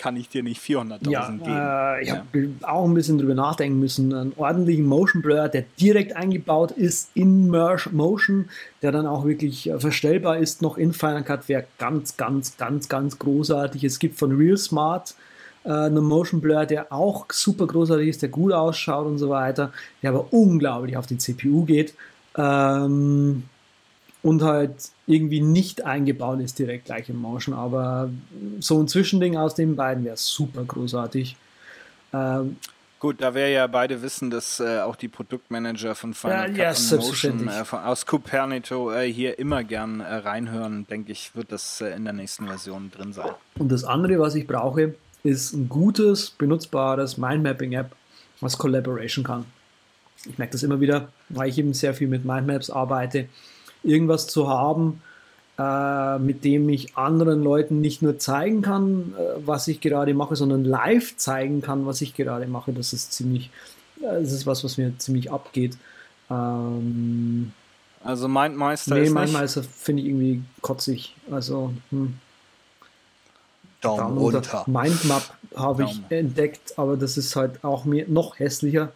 kann ich dir nicht 400.000 Ja, geben? äh, ich Ja. habe auch ein bisschen drüber nachdenken müssen. Einen ordentlichen Motion Blur, der direkt eingebaut ist in Merge Motion, der dann auch wirklich äh, verstellbar ist, noch in Final Cut, wäre ganz, ganz, ganz, ganz großartig. Es gibt von Real Smart äh, einen Motion Blur, der auch super großartig ist, der gut ausschaut und so weiter, der aber unglaublich auf die CPU geht. Ähm, und halt irgendwie nicht eingebaut ist direkt gleich im Motion, aber so ein Zwischending aus den beiden wäre super großartig. Ähm, Gut, da wir ja beide wissen, dass äh, auch die Produktmanager von Final Ja, Cut ja, Motion äh, von, aus Copernito äh, hier immer gern äh, reinhören, denke ich, wird das äh, in der nächsten Version drin sein. und das andere, was ich brauche, ist ein gutes, benutzbares Mindmapping-App, was Collaboration kann. Ich merke das immer wieder, weil ich eben sehr viel mit Mindmaps arbeite, irgendwas zu haben, äh, mit dem ich anderen Leuten nicht nur zeigen kann, äh, was ich gerade mache, sondern live zeigen kann, was ich gerade mache. Das ist ziemlich, äh, das ist was, was mir ziemlich abgeht. Ähm, Also Mindmeister nee, ist das, finde ich irgendwie kotzig. Also, hm. Daumen Daumen runter. Mindmap habe ich entdeckt, aber das ist halt auch mir noch hässlicher.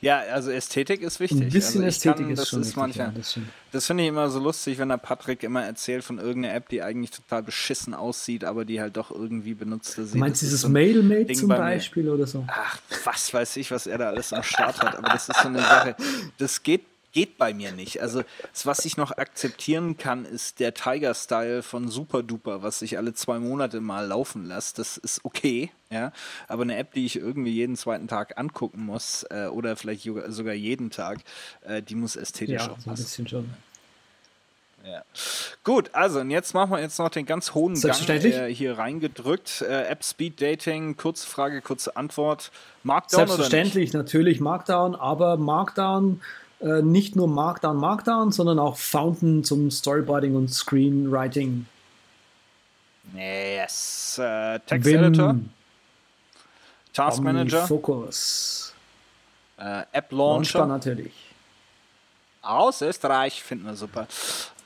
Ja, also Ästhetik ist wichtig. Ein bisschen also Ästhetik kann, ist das schon ist wichtig, manchmal, ja, das finde ich immer so lustig, wenn der Patrick immer erzählt von irgendeiner App, die eigentlich total beschissen aussieht, aber die halt doch irgendwie benutzt Du meinst dieses so Mailmate zum bei. Beispiel oder so? Ach, was weiß ich, was er da alles am Start hat. Aber das ist so eine Sache, das geht, geht bei mir nicht. Also, das, was ich noch akzeptieren kann, ist der Tiger-Style von Super Duper, was ich alle zwei Monate mal laufen lasse. Das ist okay, ja. Aber eine App, die ich irgendwie jeden zweiten Tag angucken muss, äh, oder vielleicht sogar jeden Tag, äh, die muss ästhetisch Ja, auch so ein passen. bisschen schon. Ja. Gut, also und jetzt machen wir jetzt noch den ganz hohen Gang Selbstverständlich. äh, hier reingedrückt. Äh, App Speed Dating, kurze Frage, kurze Antwort. Markdown oder nicht? Selbstverständlich, natürlich Markdown, aber Markdown, äh, nicht nur Markdown, Markdown, sondern auch Fountain zum Storyboarding und Screenwriting. Yes. Äh, Text Editor, Task Manager, Focus. äh, App Launcher Launcher. natürlich. Aus Österreich, finden wir super.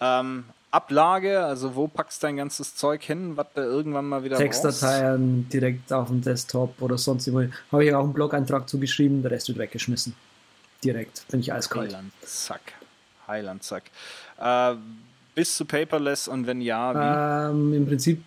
Ähm, Ablage, also wo packst du dein ganzes Zeug hin, was du irgendwann mal wieder brauchst? Textdateien direkt auf dem Desktop oder sonst irgendwo. Habe ich auch einen Blog-Eintrag zugeschrieben, der Rest wird weggeschmissen. Direkt, bin ich eiskalt. Heiland, zack. Heiland, zack. Äh, bist du paperless und wenn ja, wie? Ähm, Im Prinzip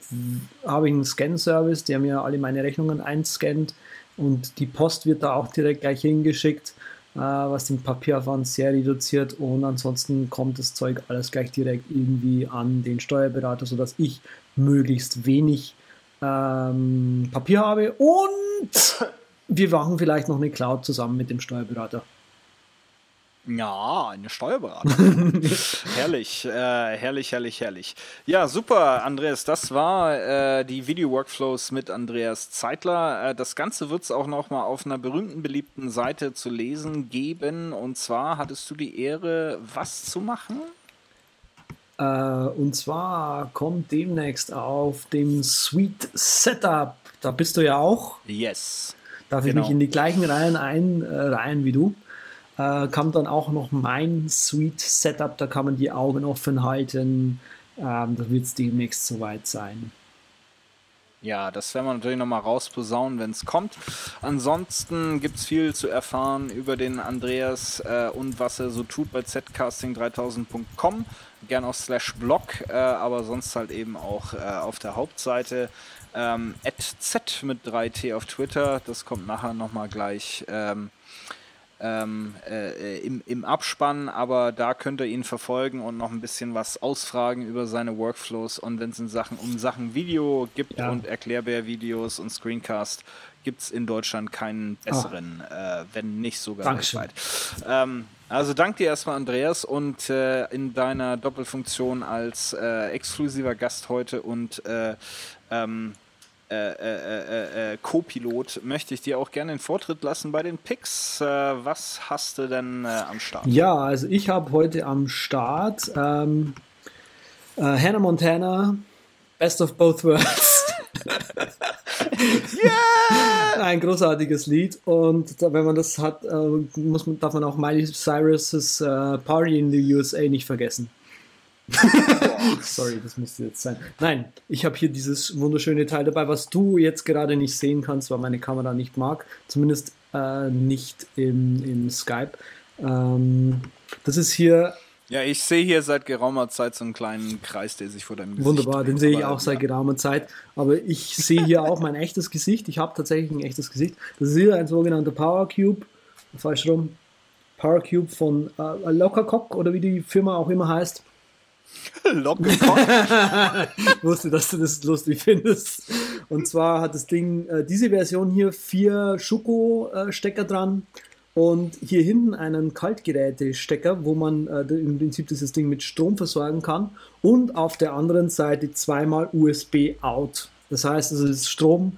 habe ich einen Scan-Service, der mir alle meine Rechnungen einscannt und die Post wird da auch direkt gleich hingeschickt, äh, was den Papieraufwand sehr reduziert und ansonsten kommt das Zeug alles gleich direkt irgendwie an den Steuerberater, sodass ich möglichst wenig ähm, Papier habe und wir machen vielleicht noch eine Cloud zusammen mit dem Steuerberater. Ja, eine Steuerberatung. herrlich, äh, herrlich, herrlich, herrlich. Ja, super, Andreas. Das war äh, die Video-Workflows mit Andreas Zeitler. Äh, das Ganze wird es auch noch mal auf einer berühmten, beliebten Seite zu lesen geben. Und zwar hattest du die Ehre, was zu machen? Äh, und zwar kommt demnächst auf dem Suite Setup, da bist du ja auch, Yes. darf Genau. ich mich in die gleichen Reihen einreihen wie du. Äh, kam dann auch noch mein Suite Setup, da kann man die Augen offen halten. Ähm, da wird es demnächst soweit sein. Ja, das werden wir natürlich nochmal rausposaunen, wenn es kommt. Ansonsten gibt es viel zu erfahren über den Andreas äh, und was er so tut bei zcasting3000.com. Gern auf slash blog, äh, aber sonst halt eben auch äh, auf der Hauptseite. Ähm, @z mit 3t auf Twitter, das kommt nachher nochmal gleich. Ähm, ähm, äh, im, im Abspann, aber da könnt ihr ihn verfolgen und noch ein bisschen was ausfragen über seine Workflows und wenn es in Sachen um Sachen Video gibt Ja. und Erklärbär-Videos und Screencast, gibt es in Deutschland keinen besseren, äh, wenn nicht sogar Dankeschön. weltweit. Ähm, also danke dir erstmal, Andreas, und äh, in deiner Doppelfunktion als äh, exklusiver Gast heute und äh, ähm, äh, äh, äh, äh, Co-Pilot möchte ich dir auch gerne den Vortritt lassen bei den Picks. Was hast du denn am Start? Ja, also ich habe heute am Start ähm, äh, Hannah Montana, Best of Both Worlds. Ein großartiges Lied und wenn man das hat, muss man, darf man auch Miley Cyrus' Party in the USA nicht vergessen. Sorry, das musste jetzt sein. Nein, ich habe hier dieses wunderschöne Teil dabei, was du jetzt gerade nicht sehen kannst, weil meine Kamera nicht mag. Zumindest äh, nicht im, im Skype. Ähm, das ist hier Ja, ich sehe hier seit geraumer Zeit so einen kleinen Kreis, der sich vor deinem Gesicht wunderbar, den sehe ich auch seit geraumer Zeit. Aber ich sehe hier auch mein echtes Gesicht. Ich habe tatsächlich ein echtes Gesicht. Das ist hier ein sogenannter Power Cube. Falsch rum. Power Cube von äh, Lockercock oder wie die Firma auch immer heißt. Lockercock. Ich wusste, dass du das lustig findest. Und zwar hat das Ding, äh, diese Version hier, vier Schuko-Stecker dran und hier hinten einen Kaltgerätestecker, wo man äh, im Prinzip dieses Ding mit Strom versorgen kann und auf der anderen Seite zweimal USB-Out. Das heißt, es ist Strom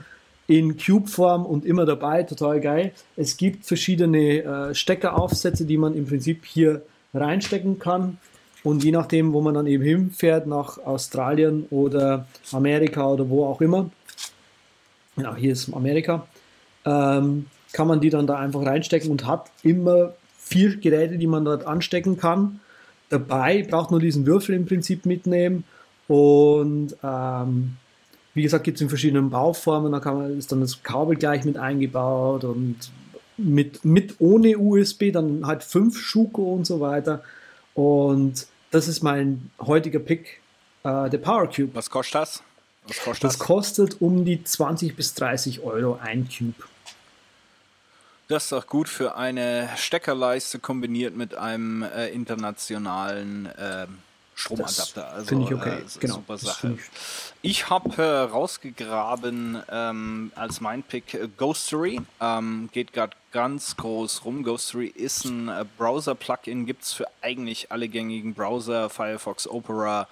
in Cube-Form und immer dabei, total geil. Es gibt verschiedene äh, Steckeraufsätze, die man im Prinzip hier reinstecken kann. Und je nachdem, wo man dann eben hinfährt, nach Australien oder Amerika oder wo auch immer, genau, hier ist Amerika, ähm, kann man die dann da einfach reinstecken und hat immer vier Geräte, die man dort anstecken kann. Dabei braucht nur diesen Würfel im Prinzip mitnehmen und ähm, wie gesagt, gibt es in verschiedenen Bauformen, da kann man, ist dann das Kabel gleich mit eingebaut und mit, mit ohne USB, dann halt 5 Schuko und so weiter. Und das ist mein heutiger Pick, äh, der Power Cube. Was kostet das? Was kostet das? Das kostet um die 20 bis 30 Euro ein Cube. Das ist auch gut für eine Steckerleiste kombiniert mit einem äh, internationalen äh, Stromadapter. Also, Finde ich okay. Äh, genau, super Sache. Ich, habe äh, rausgegraben ähm, als mein Pick äh, Ghostery. Ähm, geht gerade ganz groß rum. Ghostery ist ein äh, Browser-Plugin, gibt es für eigentlich alle gängigen Browser, Firefox, Opera,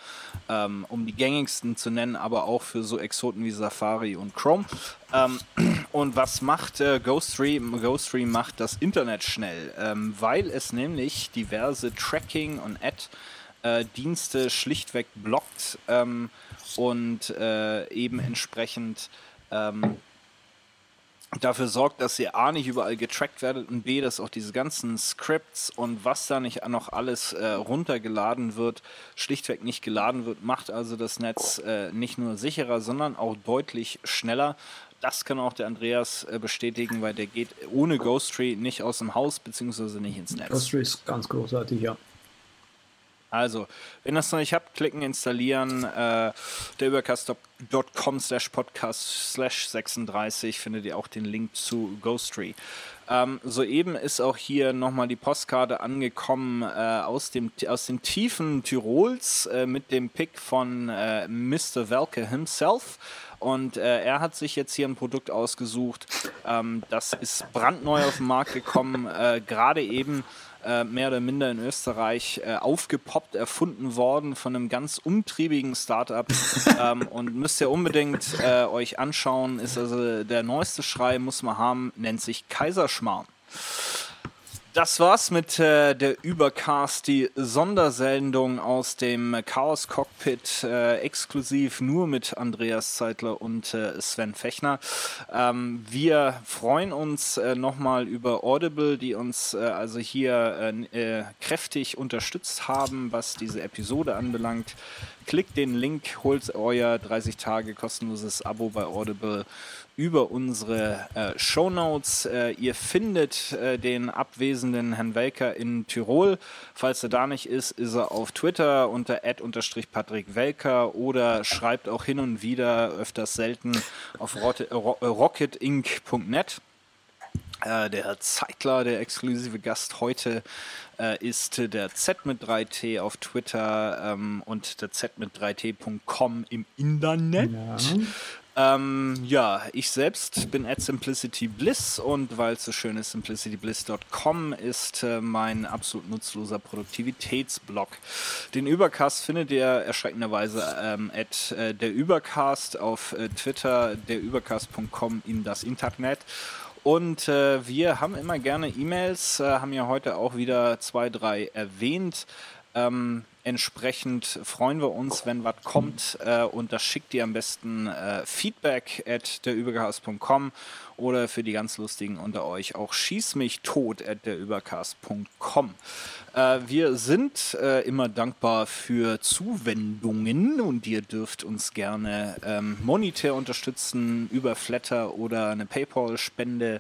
ähm, um die gängigsten zu nennen, aber auch für so Exoten wie Safari und Chrome. Ähm, und was macht äh, Ghostery? Ghostery macht das Internet schnell, ähm, weil es nämlich diverse Tracking und Ad äh, schlichtweg blockt ähm, und äh, eben entsprechend ähm, dafür sorgt, dass ihr A nicht überall getrackt werdet und B, dass auch diese ganzen Scripts und was da nicht noch alles äh, runtergeladen wird, schlichtweg nicht geladen wird, macht also das Netz äh, nicht nur sicherer, sondern auch deutlich schneller. Das kann auch der Andreas äh, bestätigen, weil der geht ohne Ghosttree nicht aus dem Haus beziehungsweise nicht ins Netz. Ghosttree ist ganz großartig, ja. Also, wenn es noch nicht habt, klicken, installieren. Äh, derübercast.com slash podcast slash 36 findet ihr auch den Link zu Ghosttree. Ähm, soeben ist auch hier nochmal die Postkarte angekommen äh, aus, dem, aus den Tiefen Tirols äh, mit dem Pick von äh, Mr. Welke himself. Und äh, er hat sich jetzt hier ein Produkt ausgesucht. Ähm, das ist brandneu auf den Markt gekommen, äh, gerade eben äh, mehr oder minder in Österreich äh, aufgepoppt, erfunden worden von einem ganz umtriebigen Startup ähm, und müsst ihr unbedingt äh, euch anschauen. Ist also der neueste Schrei, muss man haben, nennt sich Kaiserschmarrn. Das war's mit äh, der Übercast, die Sondersendung aus dem Chaos Cockpit, äh, exklusiv nur mit Andreas Zeitler und äh, Sven Fechner. Ähm, wir freuen uns äh, nochmal über Audible, die uns äh, also hier äh, kräftig unterstützt haben, was diese Episode anbelangt. Klickt den Link, holt euer 30 Tage kostenloses Abo bei Audible über unsere äh, Show Notes. Äh, ihr findet äh, den abwesenden Herrn Welker in Tirol. Falls er da nicht ist, ist er auf Twitter unter Patrick Welker oder schreibt auch hin und wieder, öfters selten, auf rocketinc.net. Äh, der Zeitler, der exklusive Gast heute, äh, ist der Z mit 3T auf Twitter ähm, und der Z mit 3T.com im Internet. Ja. Ähm, ja, ich selbst bin at Simplicity Bliss und weil es so schön ist, simplicitybliss.com ist äh, mein absolut nutzloser Produktivitätsblog. Den Übercast findet ihr erschreckenderweise ähm, at äh, der Übercast auf äh, Twitter, derübercast.com in das Internet. Und äh, wir haben immer gerne E-Mails, äh, haben ja heute auch wieder zwei, drei erwähnt. Ähm, Entsprechend freuen wir uns, wenn was kommt äh, und das schickt ihr am besten äh, feedback at derübercast.com oder für die ganz Lustigen unter euch auch schieß mich tot at derübercast.com. Äh, wir sind äh, immer dankbar für Zuwendungen und ihr dürft uns gerne ähm, monetär unterstützen über Flatter oder eine PayPal-Spende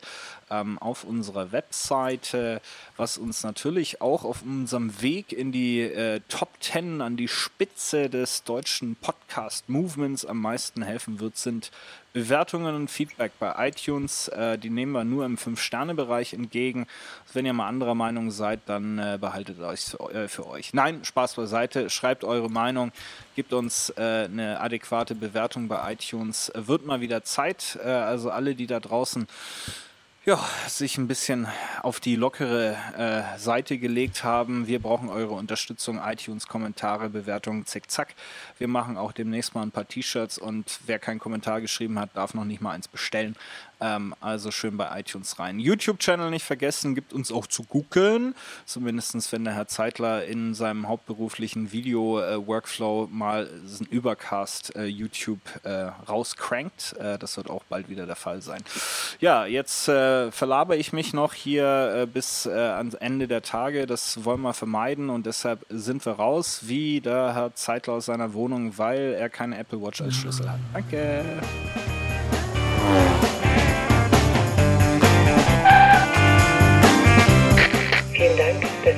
ähm, auf unserer Webseite, was uns natürlich auch auf unserem Weg in die äh, Top 10 an die Spitze des deutschen Podcast-Movements am meisten helfen wird, sind Bewertungen und Feedback bei iTunes, äh, die nehmen wir nur im 5-Sterne-Bereich entgegen. Wenn ihr mal anderer Meinung seid, dann äh, behaltet euch für, äh, für, euch. Nein, Spaß beiseite. Schreibt eure Meinung, gebt uns äh, eine adäquate Bewertung bei iTunes. Wird mal wieder Zeit. Äh, also alle, die da draußen ja, sich ein bisschen auf die lockere äh, Seite gelegt haben. Wir brauchen eure Unterstützung, iTunes, Kommentare, Bewertungen, zick, zack. Wir machen auch demnächst mal ein paar T-Shirts und wer keinen Kommentar geschrieben hat, darf noch nicht mal eins bestellen. Ähm, also schön bei iTunes rein. YouTube-Channel nicht vergessen, gibt uns auch zu gucken. Zumindest wenn der Herr Zeitler in seinem hauptberuflichen Video-Workflow äh, mal einen Übercast äh, YouTube äh, rauscrankt. Äh, das wird auch bald wieder der Fall sein. Ja, jetzt äh, verlabe ich mich noch hier äh, bis ans Ende der Tage. Das wollen wir vermeiden und deshalb sind wir raus, wie der Herr Zeitler aus seiner Wohnung, weil er keine Apple Watch als Schlüssel hat. Danke.